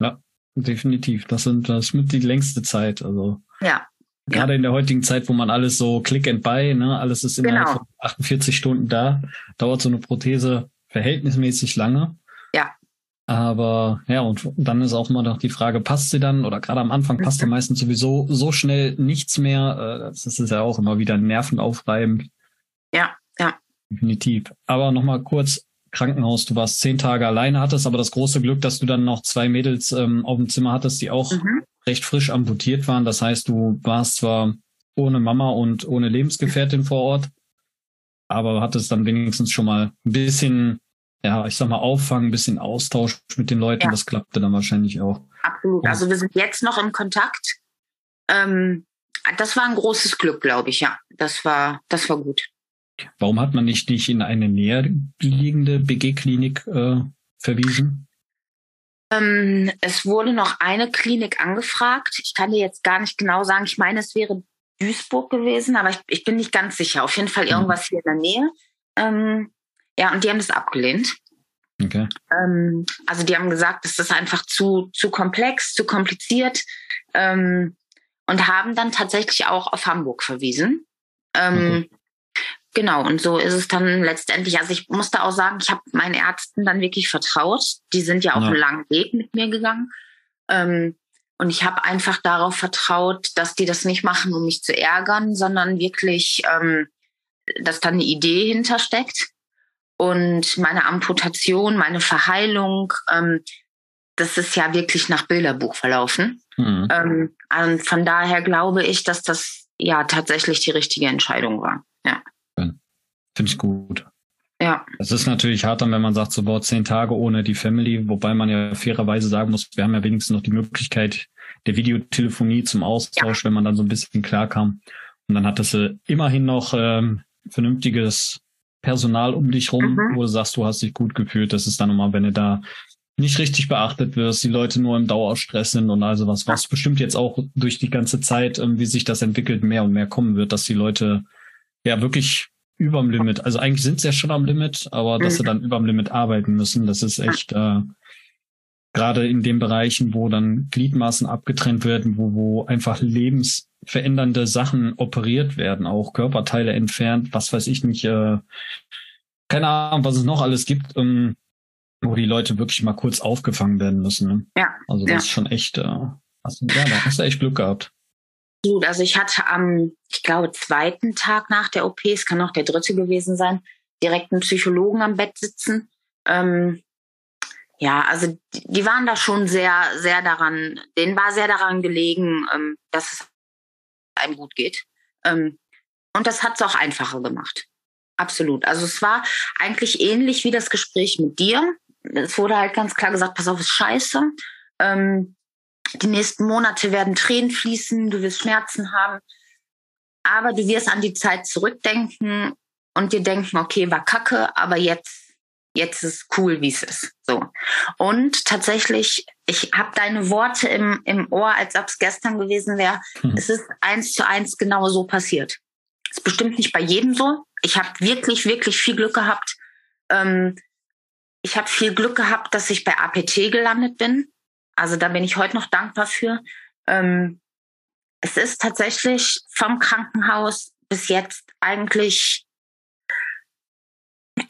Ja, definitiv. Das sind das ist mit die längste Zeit. Also ja. Gerade ja. in der heutigen Zeit, wo man alles so click and buy, ne, alles ist innerhalb genau. von 48 Stunden da, dauert so eine Prothese verhältnismäßig lange. Ja. Aber ja, und dann ist auch mal noch die Frage, passt sie dann? Oder gerade am Anfang passt ja mhm. meistens sowieso so schnell nichts mehr. Äh, das ist ja auch immer wieder nervenaufreibend. Ja, ja. Definitiv. Aber nochmal kurz, Krankenhaus, du warst zehn Tage alleine, hattest aber das große Glück, dass du dann noch zwei Mädels ähm, auf dem Zimmer hattest, die auch mhm recht frisch amputiert waren. Das heißt, du warst zwar ohne Mama und ohne Lebensgefährtin vor Ort, aber hattest dann wenigstens schon mal ein bisschen, ja, ich sag mal, Auffang, ein bisschen Austausch mit den Leuten. Ja. Das klappte dann wahrscheinlich auch. Absolut. Also wir sind jetzt noch im Kontakt. Ähm, das war ein großes Glück, glaube ich, ja. Das war, das war gut. Warum hat man nicht dich in eine näher liegende BG-Klinik äh, verwiesen? Ähm, es wurde noch eine Klinik angefragt. Ich kann dir jetzt gar nicht genau sagen. Ich meine, es wäre Duisburg gewesen, aber ich, ich bin nicht ganz sicher. Auf jeden Fall mhm. irgendwas hier in der Nähe. Ähm, ja, und die haben das abgelehnt. Okay. Ähm, also die haben gesagt, das ist einfach zu, zu komplex, zu kompliziert ähm, und haben dann tatsächlich auch auf Hamburg verwiesen. Ähm, okay. Genau, und so ist es dann letztendlich. Also ich musste auch sagen, ich habe meinen Ärzten dann wirklich vertraut. Die sind ja auch ja. einen langen Weg mit mir gegangen. Ähm, und ich habe einfach darauf vertraut, dass die das nicht machen, um mich zu ärgern, sondern wirklich, ähm, dass da eine Idee hintersteckt. Und meine Amputation, meine Verheilung, ähm, das ist ja wirklich nach Bilderbuch verlaufen. Mhm. Ähm, und von daher glaube ich, dass das ja tatsächlich die richtige Entscheidung war. Ja. Finde ich gut. Ja. Es ist natürlich hart, wenn man sagt, so boah, zehn Tage ohne die Family, wobei man ja fairerweise sagen muss, wir haben ja wenigstens noch die Möglichkeit der Videotelefonie zum Austausch, ja. wenn man dann so ein bisschen klarkam. Und dann hattest du immerhin noch ähm, vernünftiges Personal um dich rum, mhm. wo du sagst, du hast dich gut gefühlt. Das ist dann nochmal, wenn du da nicht richtig beachtet wirst, die Leute nur im Dauerstress sind und also was, was bestimmt jetzt auch durch die ganze Zeit, ähm, wie sich das entwickelt, mehr und mehr kommen wird, dass die Leute ja wirklich überm Limit. Also eigentlich sind sie ja schon am Limit, aber dass sie mhm. dann überm Limit arbeiten müssen, das ist echt äh, gerade in den Bereichen, wo dann Gliedmaßen abgetrennt werden, wo, wo einfach lebensverändernde Sachen operiert werden, auch Körperteile entfernt, was weiß ich nicht, äh, keine Ahnung, was es noch alles gibt, ähm, wo die Leute wirklich mal kurz aufgefangen werden müssen. Ne? Ja. Also das ja. ist schon echt, äh, also, ja, da hast du echt Glück gehabt. Gut, also ich hatte am, ich glaube, zweiten Tag nach der OP, es kann auch der dritte gewesen sein, direkt einen Psychologen am Bett sitzen. Ähm, ja, also die, waren da schon sehr, sehr daran, denen war sehr daran gelegen, ähm, dass es einem gut geht. Ähm, und das hat es auch einfacher gemacht. Absolut. Also es war eigentlich ähnlich wie das Gespräch mit dir. Es wurde halt ganz klar gesagt, pass auf, ist scheiße. Ähm, die nächsten Monate werden Tränen fließen, du wirst Schmerzen haben, aber du wirst an die Zeit zurückdenken und dir denken, okay, war kacke, aber jetzt, jetzt ist cool, wie es ist. So. Und tatsächlich, ich habe deine Worte im, im Ohr, als ob es gestern gewesen wäre. Hm. Es ist eins zu eins genau so passiert. Ist bestimmt nicht bei jedem so. Ich habe wirklich, wirklich viel Glück gehabt. Ähm, ich habe viel Glück gehabt, dass ich bei APT gelandet bin. Also da bin ich heute noch dankbar für. Ähm, es ist tatsächlich vom Krankenhaus bis jetzt eigentlich,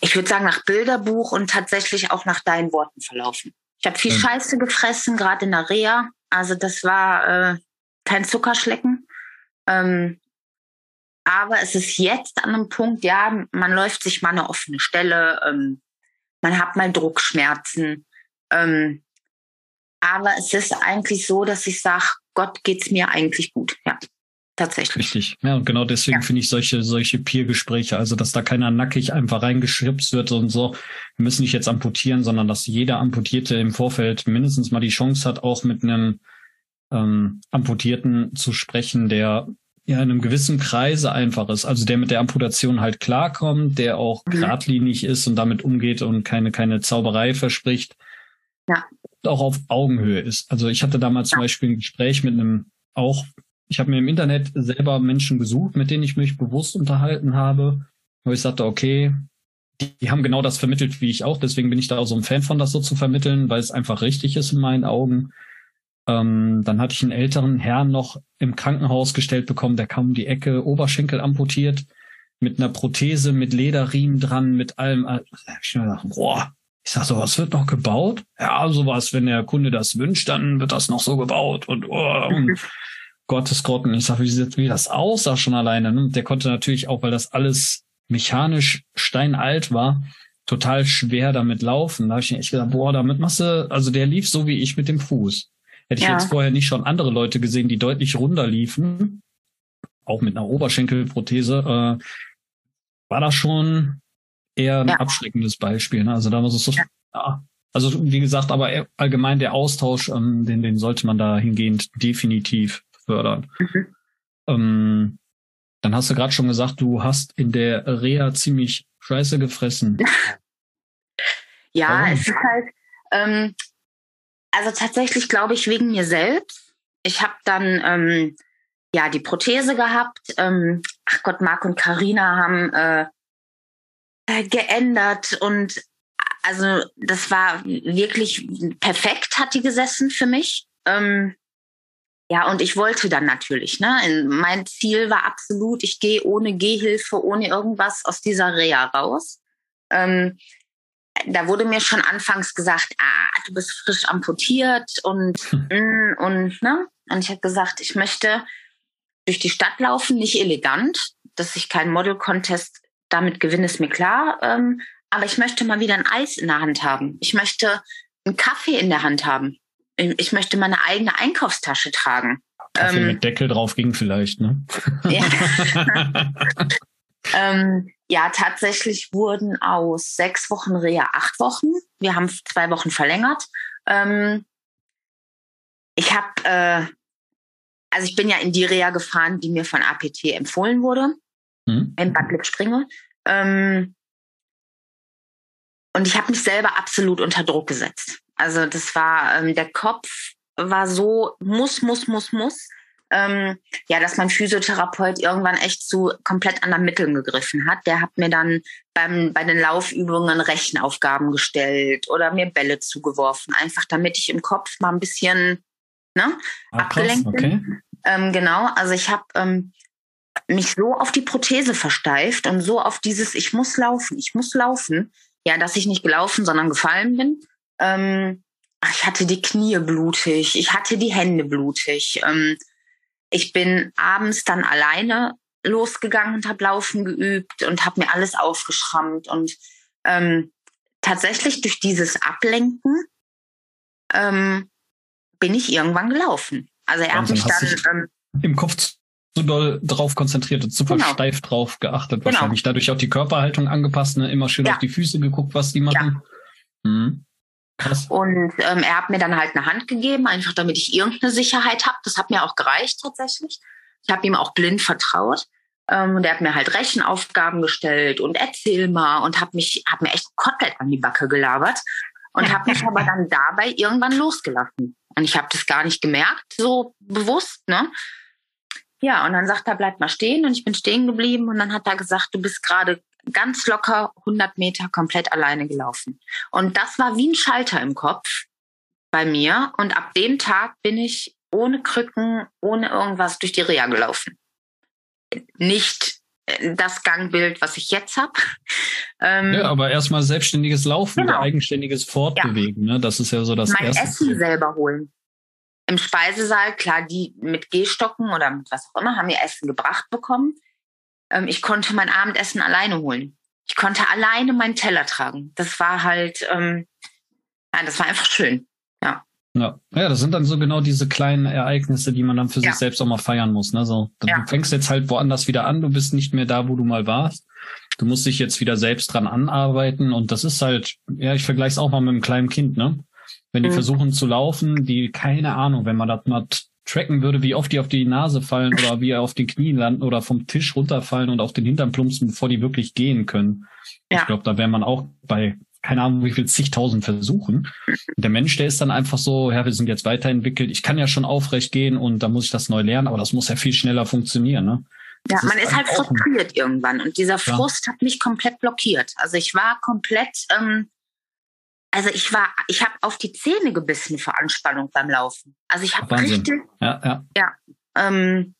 ich würde sagen, nach Bilderbuch und tatsächlich auch nach deinen Worten verlaufen. Ich habe viel mhm. Scheiße gefressen, gerade in der Reha. Also das war äh, kein Zuckerschlecken. Ähm, aber es ist jetzt an einem Punkt, ja, man läuft sich mal eine offene Stelle, ähm, man hat mal Druckschmerzen. Ähm, aber es ist eigentlich so, dass ich sage, Gott geht's mir eigentlich gut. Ja tatsächlich. Richtig. Ja, und genau deswegen ja. finde ich solche, solche Peer-Gespräche, also dass da keiner nackig einfach reingeschripst wird und so, wir müssen nicht jetzt amputieren, sondern dass jeder Amputierte im Vorfeld mindestens mal die Chance hat, auch mit einem ähm, Amputierten zu sprechen, der ja in einem gewissen Kreise einfach ist, also der mit der Amputation halt klarkommt, der auch mhm. geradlinig ist und damit umgeht und keine, keine Zauberei verspricht. Ja. Auch auf Augenhöhe ist. Also ich hatte damals zum Beispiel ein Gespräch mit einem auch ich habe mir im Internet selber Menschen gesucht, mit denen ich mich bewusst unterhalten habe, wo ich sagte, okay, die, die haben genau das vermittelt wie ich auch, deswegen bin ich da auch so ein Fan von, das so zu vermitteln, weil es einfach richtig ist in meinen Augen. Ähm, dann hatte ich einen älteren Herrn noch im Krankenhaus gestellt bekommen, der kam um die Ecke, Oberschenkel amputiert, mit einer Prothese, mit Lederriemen dran, mit allem. Ich dachte, boah, ich sag so, was wird noch gebaut? Ja, sowas, wenn der Kunde das wünscht, dann wird das noch so gebaut und, oh, und Gottesgrotten. Ich sag, wie sieht wie das aussah schon alleine. Ne? Der konnte natürlich auch, weil das alles mechanisch steinalt war, total schwer damit laufen. Da habe ich mir echt gedacht, boah, damit machst du, also der lief so wie ich mit dem Fuß. Hätte ich ja. jetzt vorher nicht schon andere Leute gesehen, die deutlich runder liefen, auch mit einer Oberschenkelprothese, äh, war das schon eher ein ja. abschreckendes Beispiel. Ne? Also da muss es so, ja. ja. Also wie gesagt, aber allgemein der Austausch, ähm, den, den sollte man da hingehend definitiv fördern. Mhm. Ähm, dann hast du gerade schon gesagt, du hast in der Reha ziemlich Scheiße gefressen. ja, Warum? es ist halt, ähm, also tatsächlich glaube ich wegen mir selbst. Ich habe dann ähm, ja die Prothese gehabt. Ähm, ach Gott, Marc und Karina haben äh, geändert und also das war wirklich perfekt, hat die gesessen für mich. Ähm, ja, und ich wollte dann natürlich, ne? Mein Ziel war absolut, ich gehe ohne Gehhilfe, ohne irgendwas aus dieser Reha raus. Ähm, da wurde mir schon anfangs gesagt, ah, du bist frisch amputiert und hm. und ne? Und ich habe gesagt, ich möchte durch die Stadt laufen, nicht elegant, dass ich keinen Model-Contest damit gewinne, ist mir klar. Ähm, aber ich möchte mal wieder ein Eis in der Hand haben. Ich möchte einen Kaffee in der Hand haben ich möchte meine eigene Einkaufstasche tragen. Kaffee ähm, mit Deckel drauf ging vielleicht, ne? Ja. ähm, ja, tatsächlich wurden aus sechs Wochen Reha acht Wochen. Wir haben zwei Wochen verlängert. Ähm, ich habe, äh, also ich bin ja in die Reha gefahren, die mir von APT empfohlen wurde, mhm. in Bad Lippspringe. Ähm, und ich habe mich selber absolut unter Druck gesetzt. Also das war, ähm, der Kopf war so, muss, muss, muss, muss. Ähm, ja, dass mein Physiotherapeut irgendwann echt zu komplett anderen Mitteln gegriffen hat. Der hat mir dann beim, bei den Laufübungen Rechenaufgaben gestellt oder mir Bälle zugeworfen, einfach damit ich im Kopf mal ein bisschen ne, ah, abgelenkt bin. Okay. Ähm, genau, also ich habe ähm, mich so auf die Prothese versteift und so auf dieses Ich muss laufen, ich muss laufen, ja, dass ich nicht gelaufen, sondern gefallen bin. Ähm, ich hatte die Knie blutig, ich hatte die Hände blutig. Ähm, ich bin abends dann alleine losgegangen und habe Laufen geübt und habe mir alles aufgeschrammt. Und ähm, tatsächlich durch dieses Ablenken ähm, bin ich irgendwann gelaufen. Also er Wahnsinn, hat mich dann ähm, im Kopf zu doll drauf konzentriert und super genau. steif drauf geachtet, genau. wahrscheinlich dadurch auch die Körperhaltung angepasst, ne? immer schön ja. auf die Füße geguckt, was die machen. Ja. Mhm. Krass. Und ähm, er hat mir dann halt eine Hand gegeben, einfach damit ich irgendeine Sicherheit habe. Das hat mir auch gereicht tatsächlich. Ich habe ihm auch blind vertraut. Ähm, und er hat mir halt Rechenaufgaben gestellt und erzähl mal und hat mich, hat mir echt komplett an die Backe gelabert und habe mich aber dann dabei irgendwann losgelassen. Und ich habe das gar nicht gemerkt, so bewusst, ne? Ja, und dann sagt er, bleib mal stehen und ich bin stehen geblieben und dann hat er gesagt, du bist gerade ganz locker 100 Meter komplett alleine gelaufen. Und das war wie ein Schalter im Kopf bei mir. Und ab dem Tag bin ich ohne Krücken, ohne irgendwas durch die Reha gelaufen. Nicht äh, das Gangbild, was ich jetzt habe. Ähm, ja, aber erstmal selbstständiges Laufen, genau. eigenständiges Fortbewegen. Ja. Ne? Das ist ja so das mein erste. Essen Ziel. selber holen. Im Speisesaal, klar, die mit Gehstocken oder mit was auch immer haben ihr Essen gebracht bekommen. Ähm, ich konnte mein Abendessen alleine holen. Ich konnte alleine meinen Teller tragen. Das war halt, ähm, nein, das war einfach schön. Ja. Ja. ja, das sind dann so genau diese kleinen Ereignisse, die man dann für ja. sich selbst auch mal feiern muss. Ne? So, ja. Du fängst jetzt halt woanders wieder an, du bist nicht mehr da, wo du mal warst. Du musst dich jetzt wieder selbst dran anarbeiten und das ist halt, ja, ich vergleiche es auch mal mit einem kleinen Kind, ne? Wenn die mhm. versuchen zu laufen, die, keine Ahnung, wenn man das mal tracken würde, wie oft die auf die Nase fallen oder wie auf den Knien landen oder vom Tisch runterfallen und auf den Hintern plumpsen, bevor die wirklich gehen können. Ja. Ich glaube, da wäre man auch bei keine Ahnung, wie viel zigtausend Versuchen. Der Mensch, der ist dann einfach so, ja, wir sind jetzt weiterentwickelt, ich kann ja schon aufrecht gehen und da muss ich das neu lernen, aber das muss ja viel schneller funktionieren, ne? Ja, man ist, ist halt frustriert irgendwann und dieser Frust ja. hat mich komplett blockiert. Also ich war komplett, ähm, also ich war, ich habe auf die Zähne gebissen vor Anspannung beim Laufen. Also ich habe richtig, ja, ja, ja, ähm,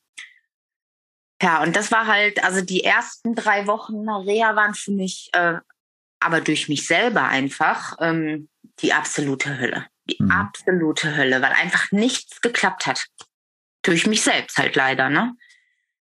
ja, und das war halt, also die ersten drei Wochen Reha waren für mich äh, aber durch mich selber einfach ähm, die absolute Hölle. Die mhm. absolute Hölle, weil einfach nichts geklappt hat. Durch mich selbst halt leider, ne?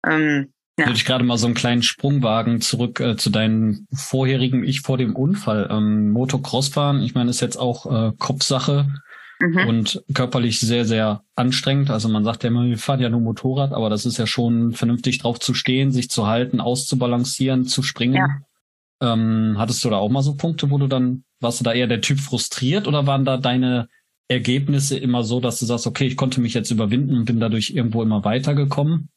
Ähm, ja. Würde ich gerade mal so einen kleinen Sprung wagen zurück äh, zu deinem vorherigen Ich vor dem Unfall. Ähm, Motocrossfahren, ich meine, ist jetzt auch äh, Kopfsache mhm. und körperlich sehr, sehr anstrengend. Also man sagt ja immer, wir fahren ja nur Motorrad, aber das ist ja schon vernünftig drauf zu stehen, sich zu halten, auszubalancieren, zu springen. Ja. Ähm, hattest du da auch mal so Punkte, wo du dann, warst du da eher der Typ frustriert oder waren da deine Ergebnisse immer so, dass du sagst, okay, ich konnte mich jetzt überwinden und bin dadurch irgendwo immer weitergekommen?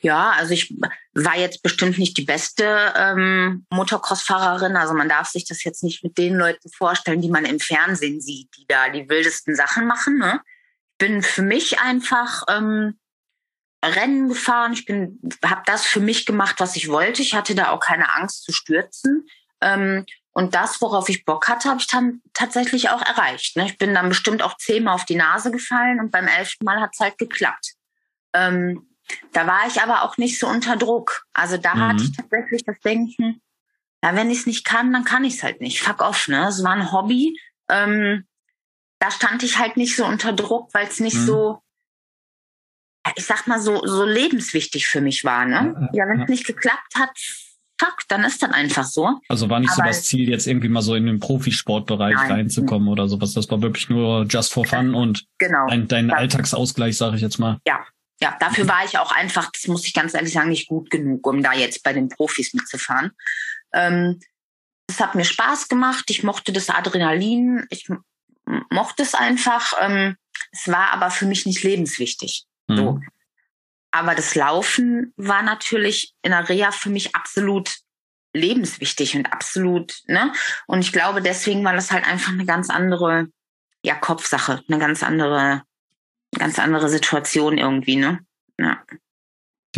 Ja, also ich war jetzt bestimmt nicht die beste ähm, Motocross-Fahrerin. Also man darf sich das jetzt nicht mit den Leuten vorstellen, die man im Fernsehen sieht, die da die wildesten Sachen machen. Ne? Ich bin für mich einfach ähm, Rennen gefahren. Ich bin, habe das für mich gemacht, was ich wollte. Ich hatte da auch keine Angst zu stürzen. Ähm, und das, worauf ich Bock hatte, habe ich dann tatsächlich auch erreicht. Ne? Ich bin dann bestimmt auch zehnmal auf die Nase gefallen und beim elften Mal hat es halt geklappt. Ähm, da war ich aber auch nicht so unter Druck. Also da mhm. hatte ich tatsächlich das Denken, ja, wenn ich es nicht kann, dann kann ich es halt nicht. Fuck off, ne? Es war ein Hobby. Ähm, da stand ich halt nicht so unter Druck, weil es nicht mhm. so ich sag mal, so, so lebenswichtig für mich war. Ne? Ja, wenn es nicht geklappt hat, fuck, dann ist dann einfach so. Also war nicht Aber so das Ziel, jetzt irgendwie mal so in den Profisportbereich nein. reinzukommen oder sowas. Das war wirklich nur just for fun und genau. dein, dein Alltagsausgleich, sage ich jetzt mal. Ja. Ja, dafür war ich auch einfach, das muss ich ganz ehrlich sagen, nicht gut genug, um da jetzt bei den Profis mitzufahren. Ähm, es hat mir Spaß gemacht. Ich mochte das Adrenalin. Ich mochte es einfach. Ähm, es war aber für mich nicht lebenswichtig. Mhm. So. Aber das Laufen war natürlich in der Reha für mich absolut lebenswichtig und absolut, ne? Und ich glaube, deswegen war das halt einfach eine ganz andere, ja, Kopfsache, eine ganz andere, ganz andere Situation irgendwie, ne? Ja.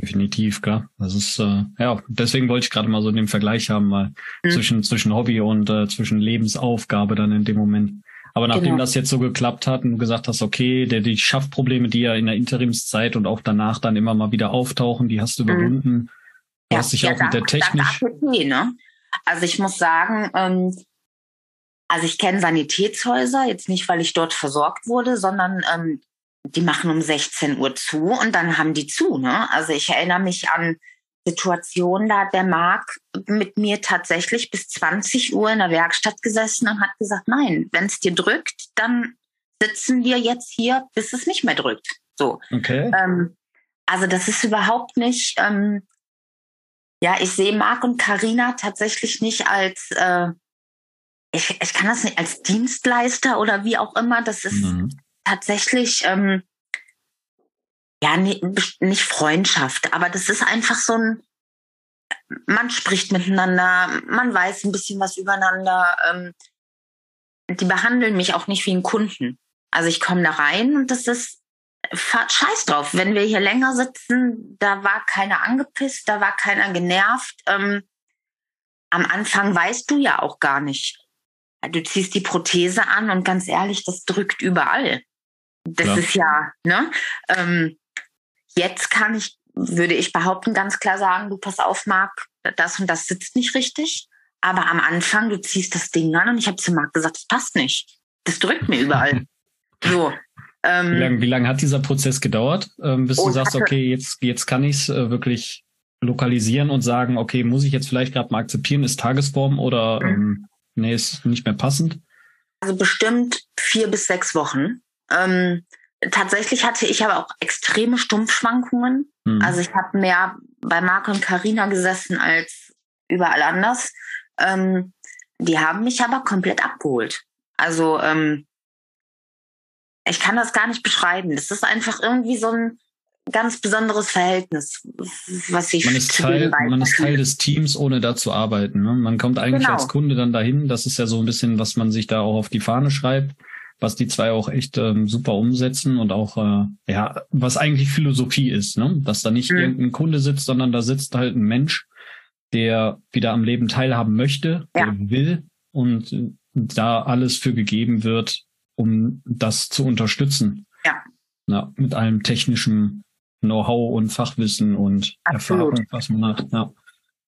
Definitiv, klar. Das ist, äh, ja, deswegen wollte ich gerade mal so den Vergleich haben, mal mhm. zwischen, zwischen Hobby und äh, zwischen Lebensaufgabe dann in dem Moment. Aber nachdem genau. das jetzt so geklappt hat und du gesagt hast, okay, der, die Schaffprobleme, die ja in der Interimszeit und auch danach dann immer mal wieder auftauchen, die hast du mhm. überwunden. Du ja, hast dich ja, auch mit der Technik. APP, ne? Also ich muss sagen, ähm, also ich kenne Sanitätshäuser, jetzt nicht, weil ich dort versorgt wurde, sondern ähm, die machen um 16 Uhr zu und dann haben die zu. Ne? Also ich erinnere mich an Situation, da hat der Marc mit mir tatsächlich bis 20 Uhr in der Werkstatt gesessen und hat gesagt, nein, wenn es dir drückt, dann sitzen wir jetzt hier, bis es nicht mehr drückt. So. Okay. Ähm, also das ist überhaupt nicht, ähm, ja, ich sehe Marc und Karina tatsächlich nicht als, äh, ich, ich kann das nicht als Dienstleister oder wie auch immer. Das ist mhm. Tatsächlich, ähm, ja, nicht Freundschaft, aber das ist einfach so ein, man spricht miteinander, man weiß ein bisschen was übereinander. Ähm, die behandeln mich auch nicht wie einen Kunden. Also ich komme da rein und das ist scheiß drauf. Wenn wir hier länger sitzen, da war keiner angepisst, da war keiner genervt. Ähm, am Anfang weißt du ja auch gar nicht. Du ziehst die Prothese an und ganz ehrlich, das drückt überall. Das ja. ist ja, ne? Ähm, Jetzt kann ich, würde ich behaupten, ganz klar sagen, du pass auf, Marc, das und das sitzt nicht richtig. Aber am Anfang, du ziehst das Ding an und ich habe zu Marc gesagt, das passt nicht. Das drückt mir überall. So. Ähm, wie lange lang hat dieser Prozess gedauert, ähm, bis du sagst, okay, jetzt, jetzt kann ich es äh, wirklich lokalisieren und sagen, okay, muss ich jetzt vielleicht gerade mal akzeptieren, ist Tagesform oder mhm. ähm, nee, ist nicht mehr passend? Also bestimmt vier bis sechs Wochen. Ähm, tatsächlich hatte ich aber auch extreme Stumpfschwankungen. Mhm. Also ich habe mehr bei Marc und Carina gesessen als überall anders. Ähm, die haben mich aber komplett abgeholt. Also ähm, ich kann das gar nicht beschreiben. Das ist einfach irgendwie so ein ganz besonderes Verhältnis, was ich man ist Teil, man ist Teil des Teams, ohne da zu arbeiten. Ne? Man kommt eigentlich genau. als Kunde dann dahin. Das ist ja so ein bisschen, was man sich da auch auf die Fahne schreibt, was die zwei auch echt ähm, super umsetzen und auch äh, ja, was eigentlich Philosophie ist, ne? dass da nicht mhm. irgendein Kunde sitzt, sondern da sitzt halt ein Mensch, der wieder am Leben teilhaben möchte, ja. der will und da alles für gegeben wird, um das zu unterstützen. Ja. ja mit allem technischen Know-how und Fachwissen und Absolut. Erfahrung, was man hat. Ja.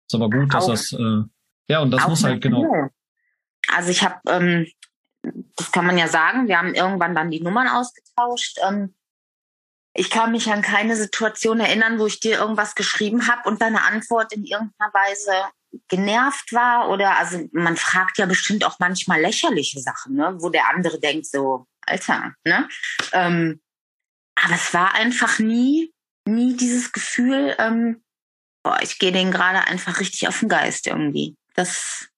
Ist aber gut, dass auch, das, äh, ja, und das muss halt genau. Also ich habe, ähm, das kann man ja sagen, wir haben irgendwann dann die Nummern ausgetauscht. Ähm, ich kann mich an keine Situation erinnern, wo ich dir irgendwas geschrieben habe und deine Antwort in irgendeiner Weise genervt war oder also man fragt ja bestimmt auch manchmal lächerliche Sachen, ne, wo der andere denkt so, Alter, ne? Ähm, aber es war einfach nie, nie dieses Gefühl, ähm, boah, ich gehe denen gerade einfach richtig auf den Geist irgendwie. Das,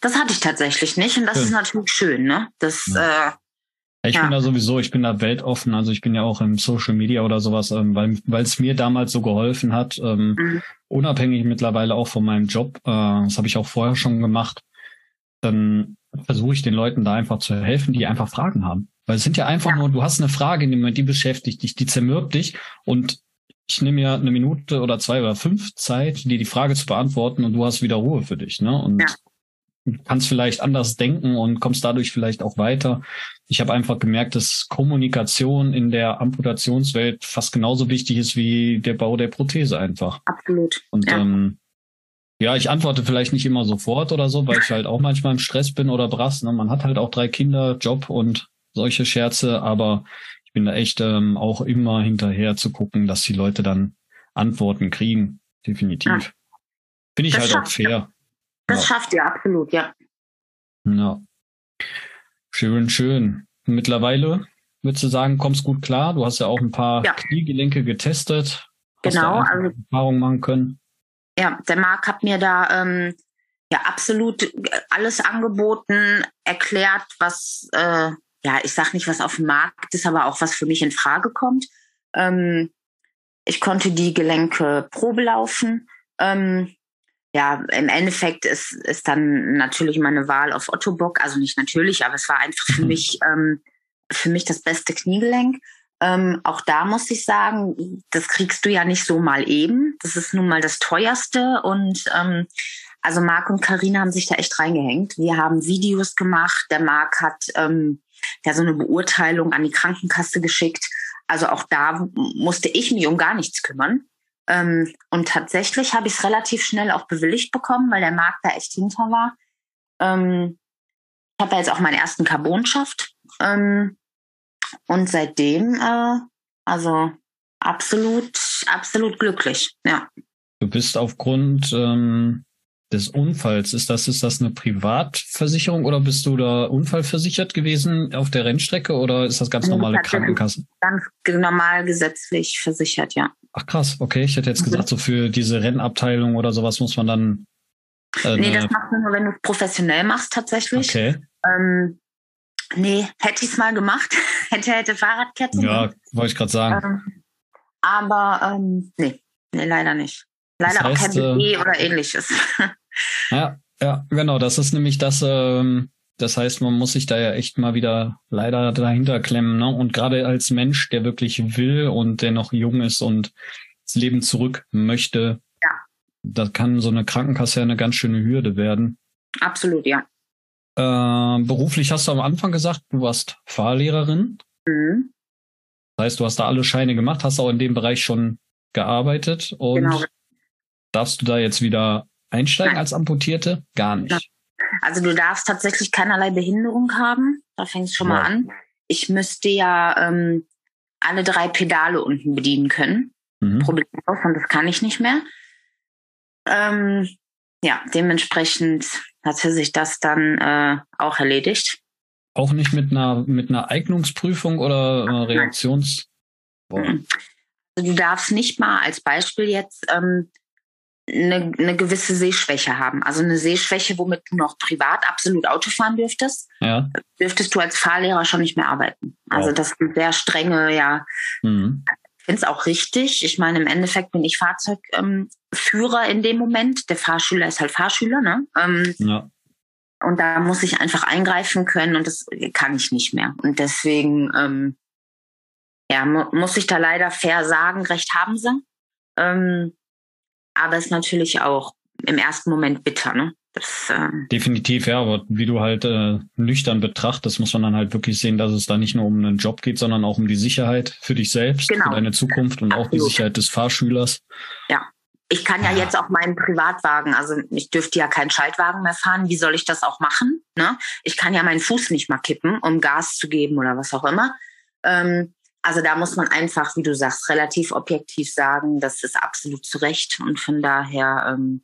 das hatte ich tatsächlich nicht und das ja. ist natürlich schön, ne? Das, ja. äh, ich ja. bin da sowieso, ich bin da weltoffen, also ich bin ja auch im Social Media oder sowas, ähm, weil es mir damals so geholfen hat, ähm, mhm. unabhängig mittlerweile auch von meinem Job, äh, das habe ich auch vorher schon gemacht, dann versuche ich den Leuten da einfach zu helfen, die einfach Fragen haben. Weil es sind ja einfach ja. nur, du hast eine Frage in dem Moment, die beschäftigt dich, die zermürbt dich und ich nehme mir eine Minute oder zwei oder fünf Zeit, dir die Frage zu beantworten und du hast wieder Ruhe für dich, ne? Und ja kannst vielleicht anders denken und kommst dadurch vielleicht auch weiter. Ich habe einfach gemerkt, dass Kommunikation in der Amputationswelt fast genauso wichtig ist wie der Bau der Prothese einfach. Absolut. Und ja. ähm, ja, ich antworte vielleicht nicht immer sofort oder so, weil ich halt auch manchmal im Stress bin oder brass. Ne? Man hat halt auch drei Kinder, Job und solche Scherze, aber ich bin da echt ähm, auch immer hinterher zu gucken, dass die Leute dann Antworten kriegen. Definitiv. Ja. Finde ich das halt auch fair. Das ja. schafft ihr absolut, ja. Ja. Schön, schön. Mittlerweile würdest du sagen, kommst gut klar. Du hast ja auch ein paar ja. Kniegelenke getestet. Genau. Also, Erfahrungen machen können. Ja, der Marc hat mir da ähm, ja absolut alles angeboten, erklärt, was, äh, ja, ich sag nicht, was auf dem Markt ist, aber auch was für mich in Frage kommt. Ähm, ich konnte die Gelenke Probe laufen. Ähm, ja, im Endeffekt ist, ist dann natürlich meine Wahl auf Otto Bock. Also nicht natürlich, aber es war einfach für mhm. mich, ähm, für mich das beste Kniegelenk. Ähm, auch da muss ich sagen, das kriegst du ja nicht so mal eben. Das ist nun mal das teuerste und ähm, also Marc und Karina haben sich da echt reingehängt. Wir haben Videos gemacht. Der Marc hat ähm, ja so eine Beurteilung an die Krankenkasse geschickt. Also auch da musste ich mich um gar nichts kümmern. Ähm, und tatsächlich habe ich es relativ schnell auch bewilligt bekommen, weil der Markt da echt hinter war. Ähm, ich habe ja jetzt auch meinen ersten Carbonschaft. Ähm, und seitdem, äh, also absolut, absolut glücklich, ja. Du bist aufgrund ähm, des Unfalls, ist das, ist das eine Privatversicherung oder bist du da unfallversichert gewesen auf der Rennstrecke oder ist das ganz normale Krankenkasse? Ganz normal gesetzlich versichert, ja. Ach krass, okay. Ich hätte jetzt gesagt, so für diese Rennabteilung oder sowas muss man dann. Äh, nee, das machst du nur, wenn du es professionell machst, tatsächlich. Okay. Ähm, nee, hätte ich es mal gemacht. hätte, hätte Fahrradketten. Ja, wollte ich gerade sagen. Ähm, aber ähm, nee, nee, leider nicht. Leider das heißt, auch kein äh, oder ähnliches. ja, ja, genau. Das ist nämlich das, ähm, das heißt, man muss sich da ja echt mal wieder leider dahinter klemmen. Ne? Und gerade als Mensch, der wirklich will und der noch jung ist und das Leben zurück möchte, ja. da kann so eine Krankenkasse ja eine ganz schöne Hürde werden. Absolut, ja. Äh, beruflich hast du am Anfang gesagt, du warst Fahrlehrerin. Mhm. Das heißt, du hast da alle Scheine gemacht, hast auch in dem Bereich schon gearbeitet und genau. darfst du da jetzt wieder einsteigen Nein. als Amputierte? Gar nicht. Also du darfst tatsächlich keinerlei Behinderung haben. Da fängt es schon ja. mal an. Ich müsste ja ähm, alle drei Pedale unten bedienen können. Mhm. Problemlos und das kann ich nicht mehr. Ähm, ja, dementsprechend hat sich das dann äh, auch erledigt. Auch nicht mit einer, mit einer Eignungsprüfung oder äh, Reaktions... Also du darfst nicht mal als Beispiel jetzt ähm, eine, eine gewisse Sehschwäche haben. Also eine Sehschwäche, womit du noch privat absolut Auto fahren dürftest, ja. dürftest du als Fahrlehrer schon nicht mehr arbeiten. Also wow. das sind sehr strenge, ja. Mhm. Ich finde es auch richtig. Ich meine, im Endeffekt bin ich Fahrzeugführer ähm, in dem Moment. Der Fahrschüler ist halt Fahrschüler, ne? Ähm, ja. Und da muss ich einfach eingreifen können und das kann ich nicht mehr. Und deswegen, ähm, ja, mu muss ich da leider fair sagen, recht haben sie. Ähm, aber es ist natürlich auch im ersten Moment bitter, ne? Das, äh Definitiv, ja, aber wie du halt äh, nüchtern betrachtest, muss man dann halt wirklich sehen, dass es da nicht nur um einen Job geht, sondern auch um die Sicherheit für dich selbst, genau. für deine Zukunft und Absolut. auch die Sicherheit des Fahrschülers. Ja. Ich kann ja, ja jetzt auch meinen Privatwagen, also ich dürfte ja keinen Schaltwagen mehr fahren. Wie soll ich das auch machen? Ne? Ich kann ja meinen Fuß nicht mal kippen, um Gas zu geben oder was auch immer. Ähm, also da muss man einfach, wie du sagst, relativ objektiv sagen, das ist absolut zu Recht. Und von daher ähm,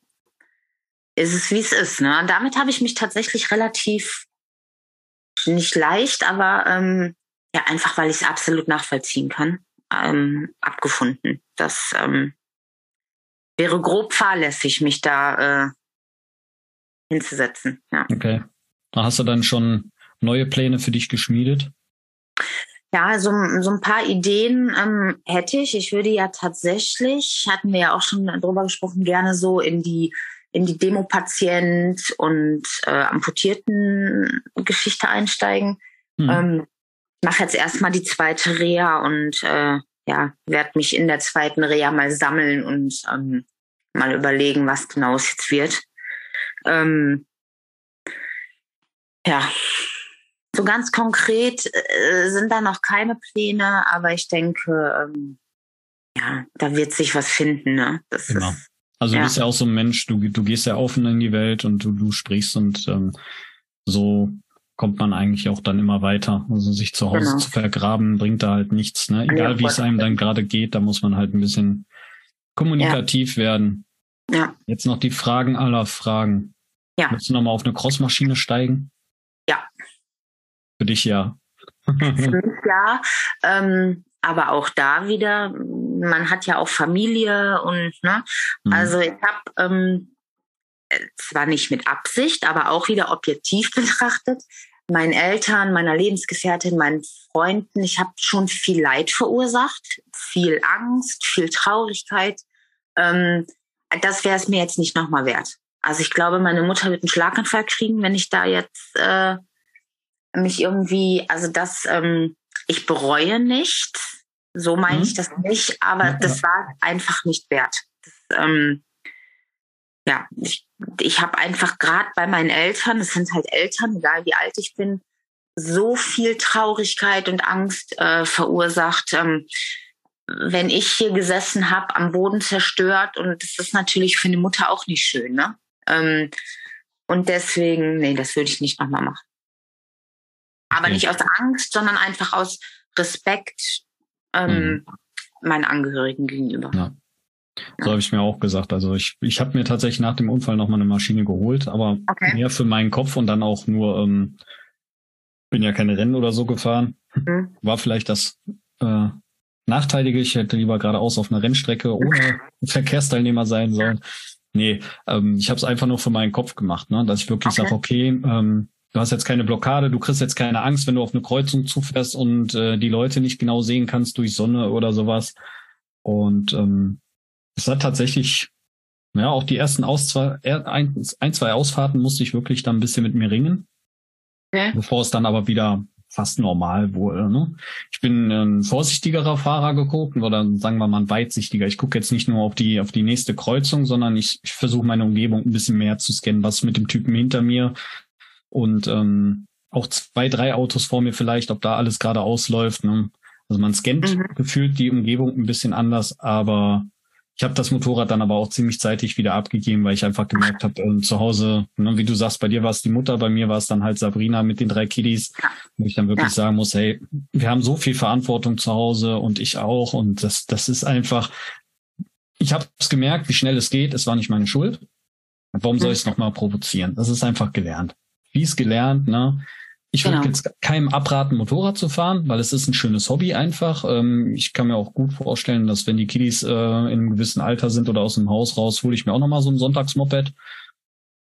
ist es, wie es ist. Ne? Und damit habe ich mich tatsächlich relativ nicht leicht, aber ähm, ja, einfach weil ich es absolut nachvollziehen kann, ähm, abgefunden. Das ähm, wäre grob fahrlässig, mich da äh, hinzusetzen. Ja. Okay. Hast du dann schon neue Pläne für dich geschmiedet? Ja, so, so ein paar Ideen ähm, hätte ich. Ich würde ja tatsächlich, hatten wir ja auch schon drüber gesprochen, gerne so in die in die Demo-Patient und äh, amputierten Geschichte einsteigen. Mhm. Ähm, mache jetzt erstmal die zweite Reha und äh, ja, werde mich in der zweiten Reha mal sammeln und ähm, mal überlegen, was genau es jetzt wird. Ähm, ja, so ganz konkret äh, sind da noch keine Pläne, aber ich denke, ähm, ja, da wird sich was finden. Ne? Das genau. Ist, also du ja. bist ja auch so ein Mensch, du, du gehst ja offen in die Welt und du, du sprichst und ähm, so kommt man eigentlich auch dann immer weiter. Also sich zu Hause genau. zu vergraben, bringt da halt nichts. Ne? Egal ja, wie es einem dann gerade geht, da muss man halt ein bisschen kommunikativ ja. werden. Ja. Jetzt noch die Fragen aller Fragen. Ja. Willst du nochmal auf eine Crossmaschine steigen? Für dich ja. Für mich ja. Ähm, aber auch da wieder, man hat ja auch Familie und ne, mhm. also ich habe ähm, zwar nicht mit Absicht, aber auch wieder objektiv betrachtet, meinen Eltern, meiner Lebensgefährtin, meinen Freunden, ich habe schon viel Leid verursacht, viel Angst, viel Traurigkeit. Ähm, das wäre es mir jetzt nicht nochmal wert. Also ich glaube, meine Mutter wird einen Schlaganfall kriegen, wenn ich da jetzt äh, mich irgendwie, also das, ähm, ich bereue nicht, so meine mhm. ich das nicht, aber ja, das war einfach nicht wert. Das, ähm, ja, ich, ich habe einfach gerade bei meinen Eltern, es sind halt Eltern, egal wie alt ich bin, so viel Traurigkeit und Angst äh, verursacht. Ähm, wenn ich hier gesessen habe, am Boden zerstört und das ist natürlich für eine Mutter auch nicht schön, ne? Ähm, und deswegen, nee, das würde ich nicht nochmal machen. Aber nicht aus Angst, sondern einfach aus Respekt ähm, mhm. meinen Angehörigen gegenüber. Ja. So habe ich mir auch gesagt. Also ich, ich habe mir tatsächlich nach dem Unfall nochmal eine Maschine geholt, aber okay. mehr für meinen Kopf und dann auch nur, ähm, bin ja keine Rennen oder so gefahren. Mhm. War vielleicht das äh, Nachteilige. Ich hätte lieber geradeaus auf einer Rennstrecke ohne Verkehrsteilnehmer sein sollen. Nee, ähm, ich habe es einfach nur für meinen Kopf gemacht, ne? dass ich wirklich okay. sage, okay, ähm, du hast jetzt keine Blockade, du kriegst jetzt keine Angst, wenn du auf eine Kreuzung zufährst und äh, die Leute nicht genau sehen kannst durch Sonne oder sowas. Und ähm, es hat tatsächlich, ja, auch die ersten Aus zwei, ein, ein, zwei Ausfahrten musste ich wirklich dann ein bisschen mit mir ringen. Okay. Bevor es dann aber wieder fast normal wurde. Ne? Ich bin ein vorsichtigerer Fahrer geguckt oder sagen wir mal ein weitsichtiger. Ich gucke jetzt nicht nur auf die auf die nächste Kreuzung, sondern ich, ich versuche meine Umgebung ein bisschen mehr zu scannen, was mit dem Typen hinter mir und ähm, auch zwei, drei Autos vor mir vielleicht, ob da alles gerade ausläuft. Ne? Also man scannt mhm. gefühlt die Umgebung ein bisschen anders, aber ich habe das Motorrad dann aber auch ziemlich zeitig wieder abgegeben, weil ich einfach gemerkt habe, äh, zu Hause, ne, wie du sagst, bei dir war es die Mutter, bei mir war es dann halt Sabrina mit den drei Kiddies, wo ich dann wirklich ja. sagen muss, hey, wir haben so viel Verantwortung zu Hause und ich auch und das, das ist einfach, ich habe es gemerkt, wie schnell es geht, es war nicht meine Schuld. Warum soll ich es nochmal provozieren? Das ist einfach gelernt fies gelernt, ne? ich würde genau. jetzt keinem abraten, Motorrad zu fahren, weil es ist ein schönes Hobby einfach. Ähm, ich kann mir auch gut vorstellen, dass wenn die Kiddies äh, in einem gewissen Alter sind oder aus dem Haus raus, hole ich mir auch nochmal so ein Sonntagsmoped.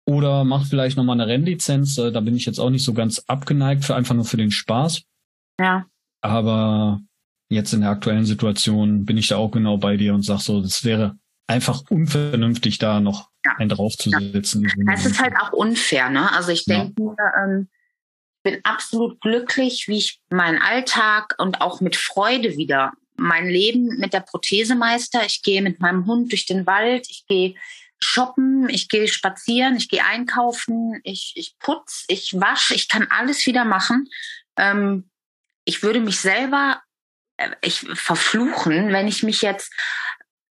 Oder mach vielleicht nochmal eine Rennlizenz. Äh, da bin ich jetzt auch nicht so ganz abgeneigt, für einfach nur für den Spaß. Ja. Aber jetzt in der aktuellen Situation bin ich da auch genau bei dir und sag so, das wäre einfach unvernünftig, da noch ja. einen draufzusetzen. Ja. Es ist halt auch unfair, ne? Also ich denke ja. mir, ähm, bin absolut glücklich, wie ich meinen Alltag und auch mit Freude wieder mein Leben mit der Prothese meister. Ich gehe mit meinem Hund durch den Wald, ich gehe shoppen, ich gehe spazieren, ich gehe einkaufen, ich, ich putz, ich wasche, ich kann alles wieder machen. Ähm, ich würde mich selber äh, ich verfluchen, wenn ich mich jetzt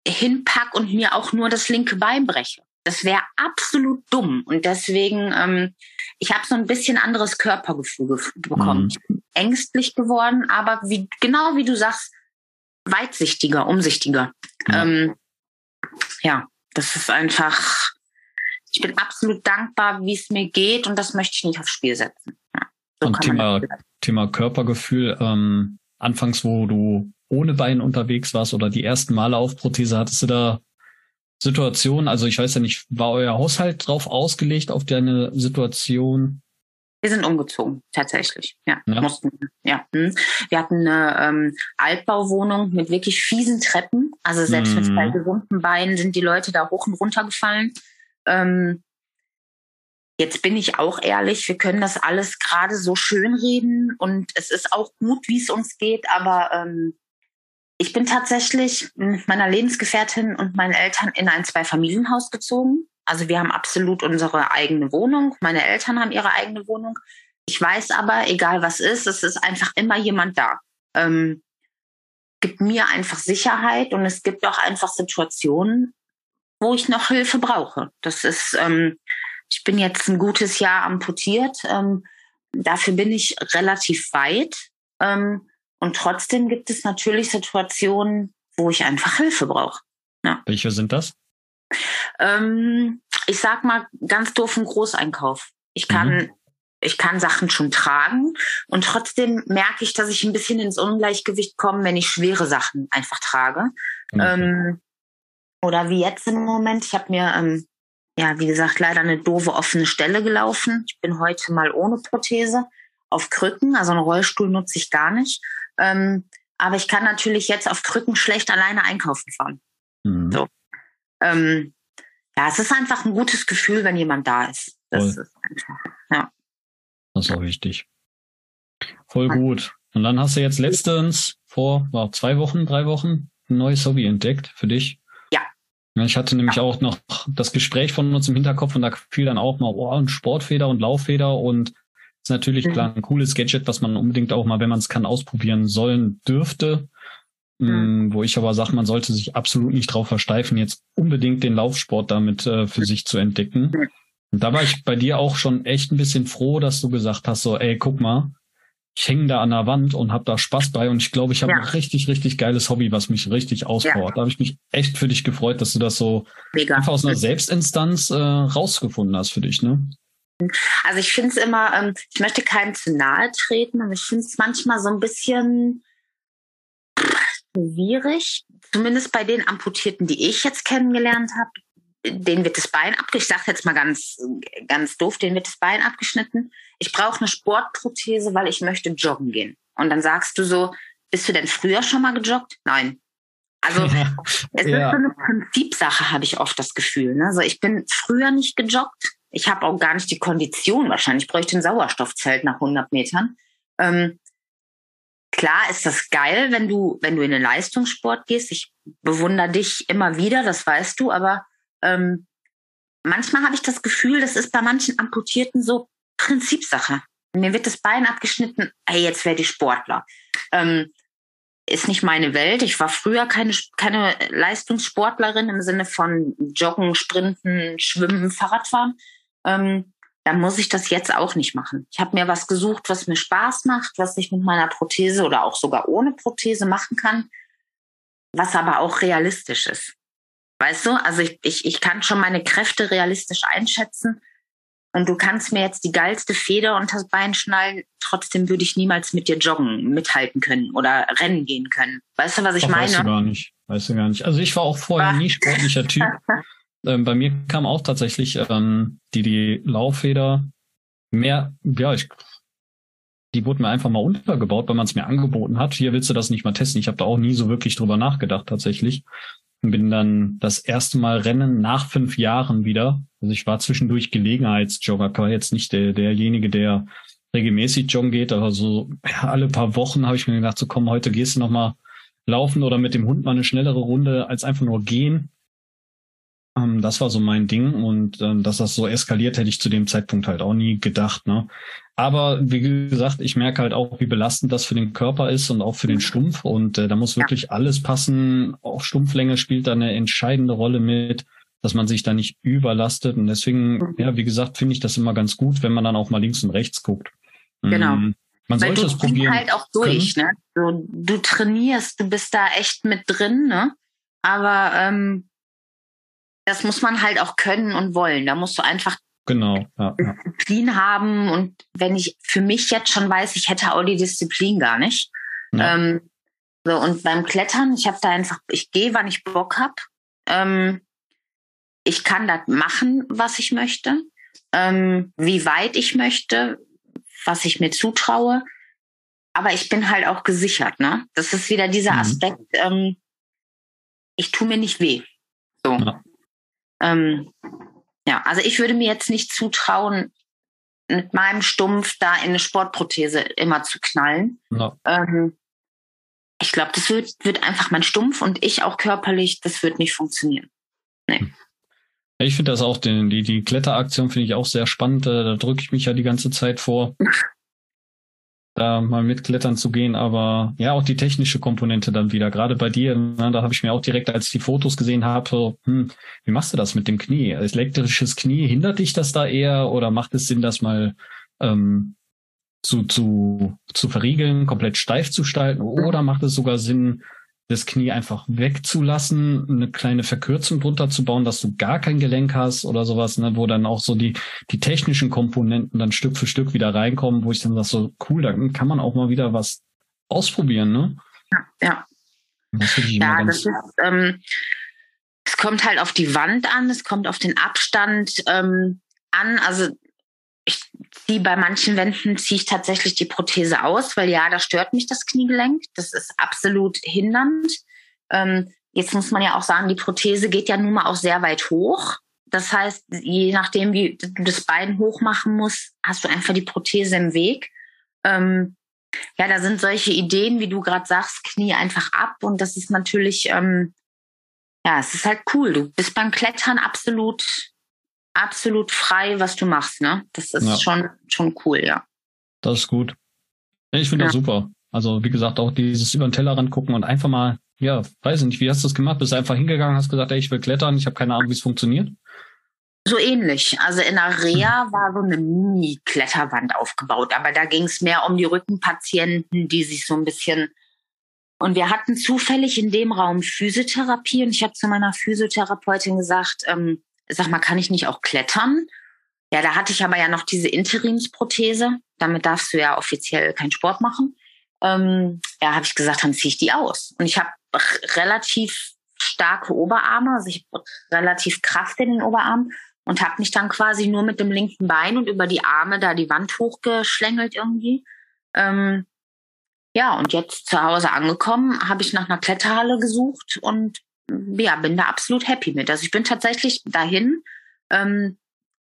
hinpack und mir auch nur das linke Bein breche. Das wäre absolut dumm. Und deswegen, ähm, ich habe so ein bisschen anderes Körpergefühl bekommen. Mhm. Ich bin ängstlich geworden, aber wie, genau wie du sagst, weitsichtiger, umsichtiger. Ja. Ähm, ja, das ist einfach, ich bin absolut dankbar, wie es mir geht und das möchte ich nicht aufs Spiel setzen. Ja, so und Thema, Thema Körpergefühl, ähm, anfangs, wo du ohne Bein unterwegs warst oder die ersten Male auf Prothese, hattest du da Situationen, also ich weiß ja nicht, war euer Haushalt drauf ausgelegt auf deine Situation? Wir sind umgezogen, tatsächlich. Ja, ja. mussten. Ja, hm. wir hatten eine ähm, Altbauwohnung mit wirklich fiesen Treppen. Also selbst mhm. mit zwei gesunden Beinen sind die Leute da hoch und runter gefallen. Ähm, jetzt bin ich auch ehrlich, wir können das alles gerade so schön reden und es ist auch gut, wie es uns geht, aber ähm, ich bin tatsächlich mit meiner Lebensgefährtin und meinen Eltern in ein Zweifamilienhaus gezogen. Also wir haben absolut unsere eigene Wohnung. Meine Eltern haben ihre eigene Wohnung. Ich weiß aber, egal was ist, es ist einfach immer jemand da. Ähm, gibt mir einfach Sicherheit und es gibt auch einfach Situationen, wo ich noch Hilfe brauche. Das ist, ähm, ich bin jetzt ein gutes Jahr amputiert. Ähm, dafür bin ich relativ weit. Ähm, und trotzdem gibt es natürlich Situationen, wo ich einfach Hilfe brauche. Ja. Welche sind das? Ähm, ich sag mal ganz doof ein Großeinkauf. Ich kann, mhm. ich kann Sachen schon tragen und trotzdem merke ich, dass ich ein bisschen ins Ungleichgewicht komme, wenn ich schwere Sachen einfach trage. Okay. Ähm, oder wie jetzt im Moment. Ich habe mir, ähm, ja, wie gesagt, leider eine doofe offene Stelle gelaufen. Ich bin heute mal ohne Prothese auf Krücken, also einen Rollstuhl nutze ich gar nicht. Ähm, aber ich kann natürlich jetzt auf Krücken schlecht alleine einkaufen fahren. Mhm. So. Ähm, ja, es ist einfach ein gutes Gefühl, wenn jemand da ist. Das Voll. ist einfach, ja. Das ist auch wichtig. Voll gut. Und dann hast du jetzt letztens vor wow, zwei Wochen, drei Wochen ein neues Hobby entdeckt für dich. Ja. Ich hatte nämlich ja. auch noch das Gespräch von uns im Hinterkopf und da fiel dann auch mal, oh, ein Sportfeder und Lauffeder und ist natürlich mhm. klar ein cooles Gadget, was man unbedingt auch mal, wenn man es kann, ausprobieren sollen dürfte. Mhm. Wo ich aber sage, man sollte sich absolut nicht drauf versteifen, jetzt unbedingt den Laufsport damit äh, für sich zu entdecken. Und da war ich bei dir auch schon echt ein bisschen froh, dass du gesagt hast, so, ey, guck mal, ich hänge da an der Wand und habe da Spaß bei und ich glaube, ich habe ja. ein richtig, richtig geiles Hobby, was mich richtig auspowert. Ja. Da habe ich mich echt für dich gefreut, dass du das so Mega. einfach aus einer Selbstinstanz äh, rausgefunden hast für dich, ne? Also ich finde es immer, ähm, ich möchte keinem zu nahe treten, aber ich finde es manchmal so ein bisschen schwierig, zumindest bei den Amputierten, die ich jetzt kennengelernt habe. Denen wird das Bein abgeschnitten. Ich sage jetzt mal ganz, ganz doof, denen wird das Bein abgeschnitten. Ich brauche eine Sportprothese, weil ich möchte joggen gehen. Und dann sagst du so, bist du denn früher schon mal gejoggt? Nein. Also es ja. ist so eine Prinzipsache, habe ich oft das Gefühl. Ne? Also ich bin früher nicht gejoggt ich habe auch gar nicht die Kondition wahrscheinlich. Ich bräuchte ein Sauerstoffzelt nach 100 Metern. Ähm, klar ist das geil, wenn du, wenn du in den Leistungssport gehst. Ich bewundere dich immer wieder, das weißt du, aber ähm, manchmal habe ich das Gefühl, das ist bei manchen Amputierten so Prinzipsache. Mir wird das Bein abgeschnitten, hey, jetzt werde ich Sportler. Ähm, ist nicht meine Welt. Ich war früher keine, keine Leistungssportlerin im Sinne von Joggen, Sprinten, Schwimmen, Fahrradfahren ähm, dann muss ich das jetzt auch nicht machen. Ich habe mir was gesucht, was mir Spaß macht, was ich mit meiner Prothese oder auch sogar ohne Prothese machen kann, was aber auch realistisch ist. Weißt du, also ich, ich, ich kann schon meine Kräfte realistisch einschätzen. und du kannst mir jetzt die geilste Feder unter das Bein schnallen, trotzdem würde ich niemals mit dir joggen, mithalten können oder rennen gehen können. Weißt du, was ich Ach, meine? Weißt du gar nicht. Weißt du gar nicht. Also ich war auch vorher nie sportlicher Typ. ähm, bei mir kam auch tatsächlich ähm, die, die Lauffeder mehr, ja, ich, die wurde mir einfach mal untergebaut, weil man es mir angeboten hat. Hier willst du das nicht mal testen. Ich habe da auch nie so wirklich drüber nachgedacht tatsächlich bin dann das erste Mal Rennen nach fünf Jahren wieder. Also ich war zwischendurch Gelegenheitsjogger, war jetzt nicht der, derjenige, der regelmäßig joggen geht, aber so ja, alle paar Wochen habe ich mir gedacht, so komm, heute gehst du noch mal laufen oder mit dem Hund mal eine schnellere Runde als einfach nur gehen. Ähm, das war so mein Ding und ähm, dass das so eskaliert, hätte ich zu dem Zeitpunkt halt auch nie gedacht. Ne? Aber wie gesagt, ich merke halt auch, wie belastend das für den Körper ist und auch für den Stumpf. Und äh, da muss wirklich alles passen. Auch Stumpflänge spielt da eine entscheidende Rolle mit, dass man sich da nicht überlastet. Und deswegen, mhm. ja, wie gesagt, finde ich das immer ganz gut, wenn man dann auch mal links und rechts guckt. Genau. Mm, man Weil sollte es probieren. halt auch durch, ne? Du, du trainierst, du bist da echt mit drin, ne? Aber ähm, das muss man halt auch können und wollen. Da musst du einfach genau, ja, ja. Disziplin haben. Und wenn ich für mich jetzt schon weiß, ich hätte auch die Disziplin gar nicht. Ja. Ähm, so, und beim Klettern, ich habe da einfach, ich gehe, wann ich Bock hab. Ähm, ich kann das machen, was ich möchte, ähm, wie weit ich möchte, was ich mir zutraue. Aber ich bin halt auch gesichert, ne? Das ist wieder dieser mhm. Aspekt, ähm, ich tue mir nicht weh. So. Ja. Ähm, ja, also ich würde mir jetzt nicht zutrauen, mit meinem Stumpf da in eine Sportprothese immer zu knallen. No. Ähm, ich glaube, das wird, wird einfach mein Stumpf und ich auch körperlich, das wird nicht funktionieren. Nee. Hm. Ich finde das auch, die, die, die Kletteraktion finde ich auch sehr spannend. Da drücke ich mich ja die ganze Zeit vor. da mal mitklettern zu gehen, aber ja, auch die technische Komponente dann wieder. Gerade bei dir, ne, da habe ich mir auch direkt, als ich die Fotos gesehen habe, hm, wie machst du das mit dem Knie? Elektrisches Knie, hindert dich das da eher oder macht es Sinn, das mal ähm, zu, zu, zu verriegeln, komplett steif zu gestalten? Oder macht es sogar Sinn, das Knie einfach wegzulassen, eine kleine Verkürzung drunter zu bauen, dass du gar kein Gelenk hast oder sowas, ne, wo dann auch so die, die technischen Komponenten dann Stück für Stück wieder reinkommen, wo ich dann sage, so cool, da kann man auch mal wieder was ausprobieren, ne? Ja, ja. Das ja, das ist, ähm, es kommt halt auf die Wand an, es kommt auf den Abstand ähm, an. Also ich ziehe bei manchen Wänden ziehe ich tatsächlich die Prothese aus, weil ja, da stört mich das Kniegelenk. Das ist absolut hindernd. Ähm, jetzt muss man ja auch sagen, die Prothese geht ja nun mal auch sehr weit hoch. Das heißt, je nachdem, wie du das Bein hoch machen musst, hast du einfach die Prothese im Weg. Ähm, ja, da sind solche Ideen, wie du gerade sagst, Knie einfach ab. Und das ist natürlich, ähm, ja, es ist halt cool. Du bist beim Klettern absolut absolut frei, was du machst. Ne? Das ist ja. schon, schon cool, ja. Das ist gut. Ich finde ja. das super. Also wie gesagt, auch dieses über den Tellerrand gucken und einfach mal, ja, weiß nicht, wie hast du das gemacht? Bist du einfach hingegangen, hast gesagt, ey, ich will klettern, ich habe keine Ahnung, wie es funktioniert? So ähnlich. Also in der Reha hm. war so eine Mini-Kletterwand aufgebaut, aber da ging es mehr um die Rückenpatienten, die sich so ein bisschen und wir hatten zufällig in dem Raum Physiotherapie und ich habe zu meiner Physiotherapeutin gesagt, ähm, sag mal, kann ich nicht auch klettern? Ja, da hatte ich aber ja noch diese Interimsprothese. Damit darfst du ja offiziell keinen Sport machen. Ähm, ja, habe ich gesagt, dann ziehe ich die aus. Und ich habe relativ starke Oberarme, also ich habe relativ Kraft in den Oberarmen und habe mich dann quasi nur mit dem linken Bein und über die Arme da die Wand hochgeschlängelt irgendwie. Ähm, ja, und jetzt zu Hause angekommen, habe ich nach einer Kletterhalle gesucht und ja, bin da absolut happy mit. Also ich bin tatsächlich dahin, ähm,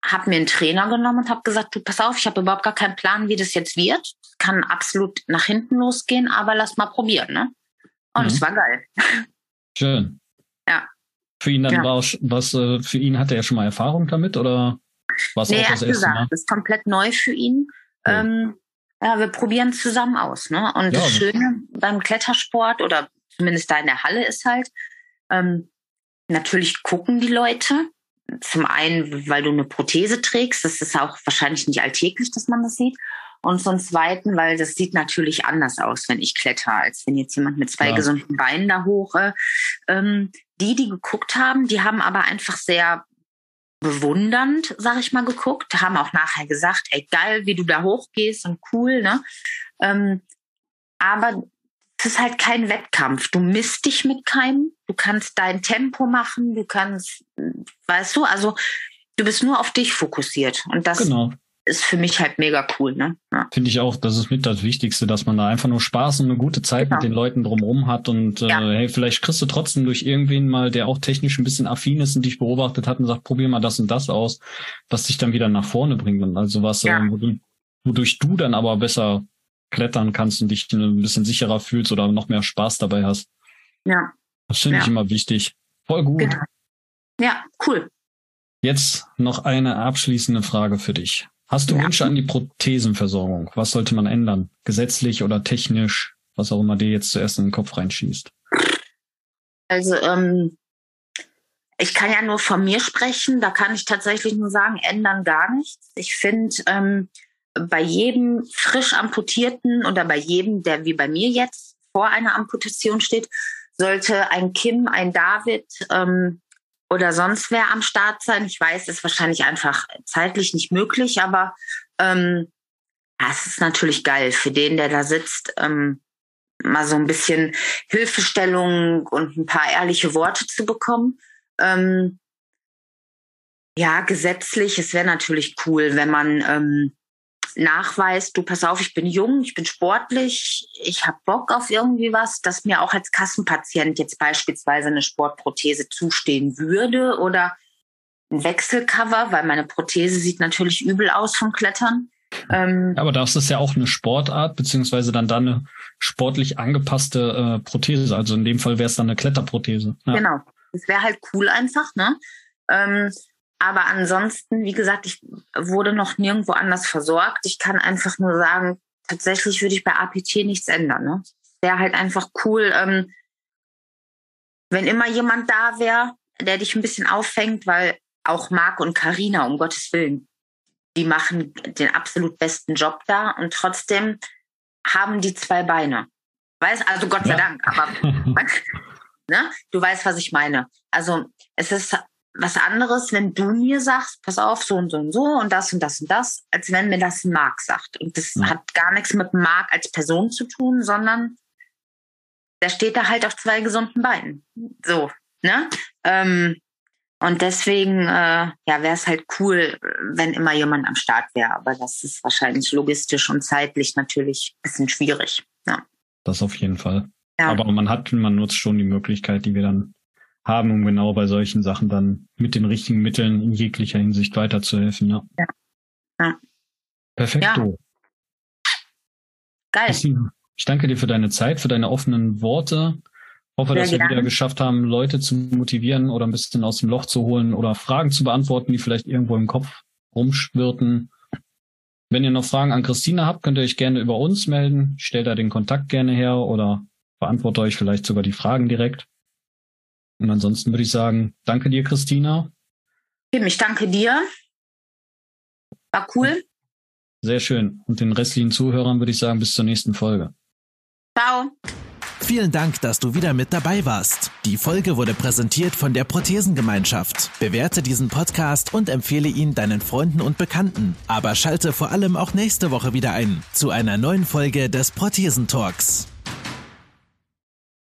habe mir einen Trainer genommen und habe gesagt, du pass auf, ich habe überhaupt gar keinen Plan, wie das jetzt wird. Kann absolut nach hinten losgehen, aber lass mal probieren, ne? Und es mhm. war geil. Schön. Ja. Für ihn dann ja. war auch, was, äh, für ihn hat er schon mal Erfahrung damit oder was nee, auch das erste gesagt, Mal? Das ist komplett neu für ihn. Cool. Ähm, ja, wir probieren zusammen aus, ne? Und ja, das Schöne beim Klettersport oder zumindest da in der Halle ist halt, ähm, natürlich gucken die Leute. Zum einen, weil du eine Prothese trägst. Das ist auch wahrscheinlich nicht alltäglich, dass man das sieht. Und zum Zweiten, weil das sieht natürlich anders aus, wenn ich kletter, als wenn jetzt jemand mit zwei ja. gesunden Beinen da hoch. Äh, ähm, die, die geguckt haben, die haben aber einfach sehr bewundernd, sag ich mal, geguckt, haben auch nachher gesagt, ey, geil, wie du da hochgehst und cool, ne? Ähm, aber es ist halt kein Wettkampf. Du misst dich mit keinem. Du kannst dein Tempo machen. Du kannst, weißt du, also du bist nur auf dich fokussiert. Und das genau. ist für mich halt mega cool. Ne? Ja. Finde ich auch, das ist mit das Wichtigste, dass man da einfach nur Spaß und eine gute Zeit genau. mit den Leuten drumherum hat. Und äh, ja. hey, vielleicht kriegst du trotzdem durch irgendwen mal, der auch technisch ein bisschen affin ist und dich beobachtet hat und sagt, probier mal das und das aus, was dich dann wieder nach vorne bringt. Und also was, ja. äh, wodurch du dann aber besser klettern kannst und dich ein bisschen sicherer fühlst oder noch mehr Spaß dabei hast. Ja. Das finde ja. ich immer wichtig. Voll gut. Genau. Ja, cool. Jetzt noch eine abschließende Frage für dich. Hast du ja. Wünsche an die Prothesenversorgung? Was sollte man ändern? Gesetzlich oder technisch? Was auch immer dir jetzt zuerst in den Kopf reinschießt. Also, ähm, ich kann ja nur von mir sprechen. Da kann ich tatsächlich nur sagen, ändern gar nichts. Ich finde, ähm, bei jedem frisch amputierten oder bei jedem, der wie bei mir jetzt vor einer Amputation steht, sollte ein Kim, ein David ähm, oder sonst wer am Start sein. Ich weiß, ist wahrscheinlich einfach zeitlich nicht möglich, aber ähm, es ist natürlich geil für den, der da sitzt, ähm, mal so ein bisschen Hilfestellung und ein paar ehrliche Worte zu bekommen. Ähm, ja, gesetzlich, es wäre natürlich cool, wenn man ähm, nachweist, du pass auf, ich bin jung, ich bin sportlich, ich habe Bock auf irgendwie was, dass mir auch als Kassenpatient jetzt beispielsweise eine Sportprothese zustehen würde oder ein Wechselcover, weil meine Prothese sieht natürlich übel aus vom Klettern. Ähm, Aber das ist ja auch eine Sportart, beziehungsweise dann da eine sportlich angepasste äh, Prothese. Also in dem Fall wäre es dann eine Kletterprothese. Ja. Genau. Das wäre halt cool einfach, ne? Ähm, aber ansonsten, wie gesagt, ich wurde noch nirgendwo anders versorgt. Ich kann einfach nur sagen, tatsächlich würde ich bei APT nichts ändern. Ne? Wäre halt einfach cool, ähm, wenn immer jemand da wäre, der dich ein bisschen auffängt, weil auch Marc und Karina, um Gottes Willen, die machen den absolut besten Job da und trotzdem haben die zwei Beine. Weißt, also Gott sei ja. Dank, aber ne, du weißt, was ich meine. Also es ist was anderes, wenn du mir sagst, pass auf, so und so und so und das und das und das, als wenn mir das Marc sagt. Und das ja. hat gar nichts mit Marc als Person zu tun, sondern der steht da halt auf zwei gesunden Beinen. So, ne? Ähm, und deswegen, äh, ja, wäre es halt cool, wenn immer jemand am Start wäre. Aber das ist wahrscheinlich logistisch und zeitlich natürlich ein bisschen schwierig. Ja. Das auf jeden Fall. Ja. Aber man hat, man nutzt schon die Möglichkeit, die wir dann haben, um genau bei solchen Sachen dann mit den richtigen Mitteln in jeglicher Hinsicht weiterzuhelfen. Ja. ja. ja. Perfekt. Ja. Geil. Ich danke dir für deine Zeit, für deine offenen Worte. Ich hoffe, Sehr dass wir wieder geschafft haben, Leute zu motivieren oder ein bisschen aus dem Loch zu holen oder Fragen zu beantworten, die vielleicht irgendwo im Kopf rumschwirrten. Wenn ihr noch Fragen an Christina habt, könnt ihr euch gerne über uns melden. Stellt da den Kontakt gerne her oder beantworte euch vielleicht sogar die Fragen direkt. Und ansonsten würde ich sagen, danke dir, Christina. Ich danke dir. War cool. Sehr schön. Und den restlichen Zuhörern würde ich sagen, bis zur nächsten Folge. Ciao. Vielen Dank, dass du wieder mit dabei warst. Die Folge wurde präsentiert von der Prothesengemeinschaft. Bewerte diesen Podcast und empfehle ihn deinen Freunden und Bekannten. Aber schalte vor allem auch nächste Woche wieder ein zu einer neuen Folge des Prothesentalks.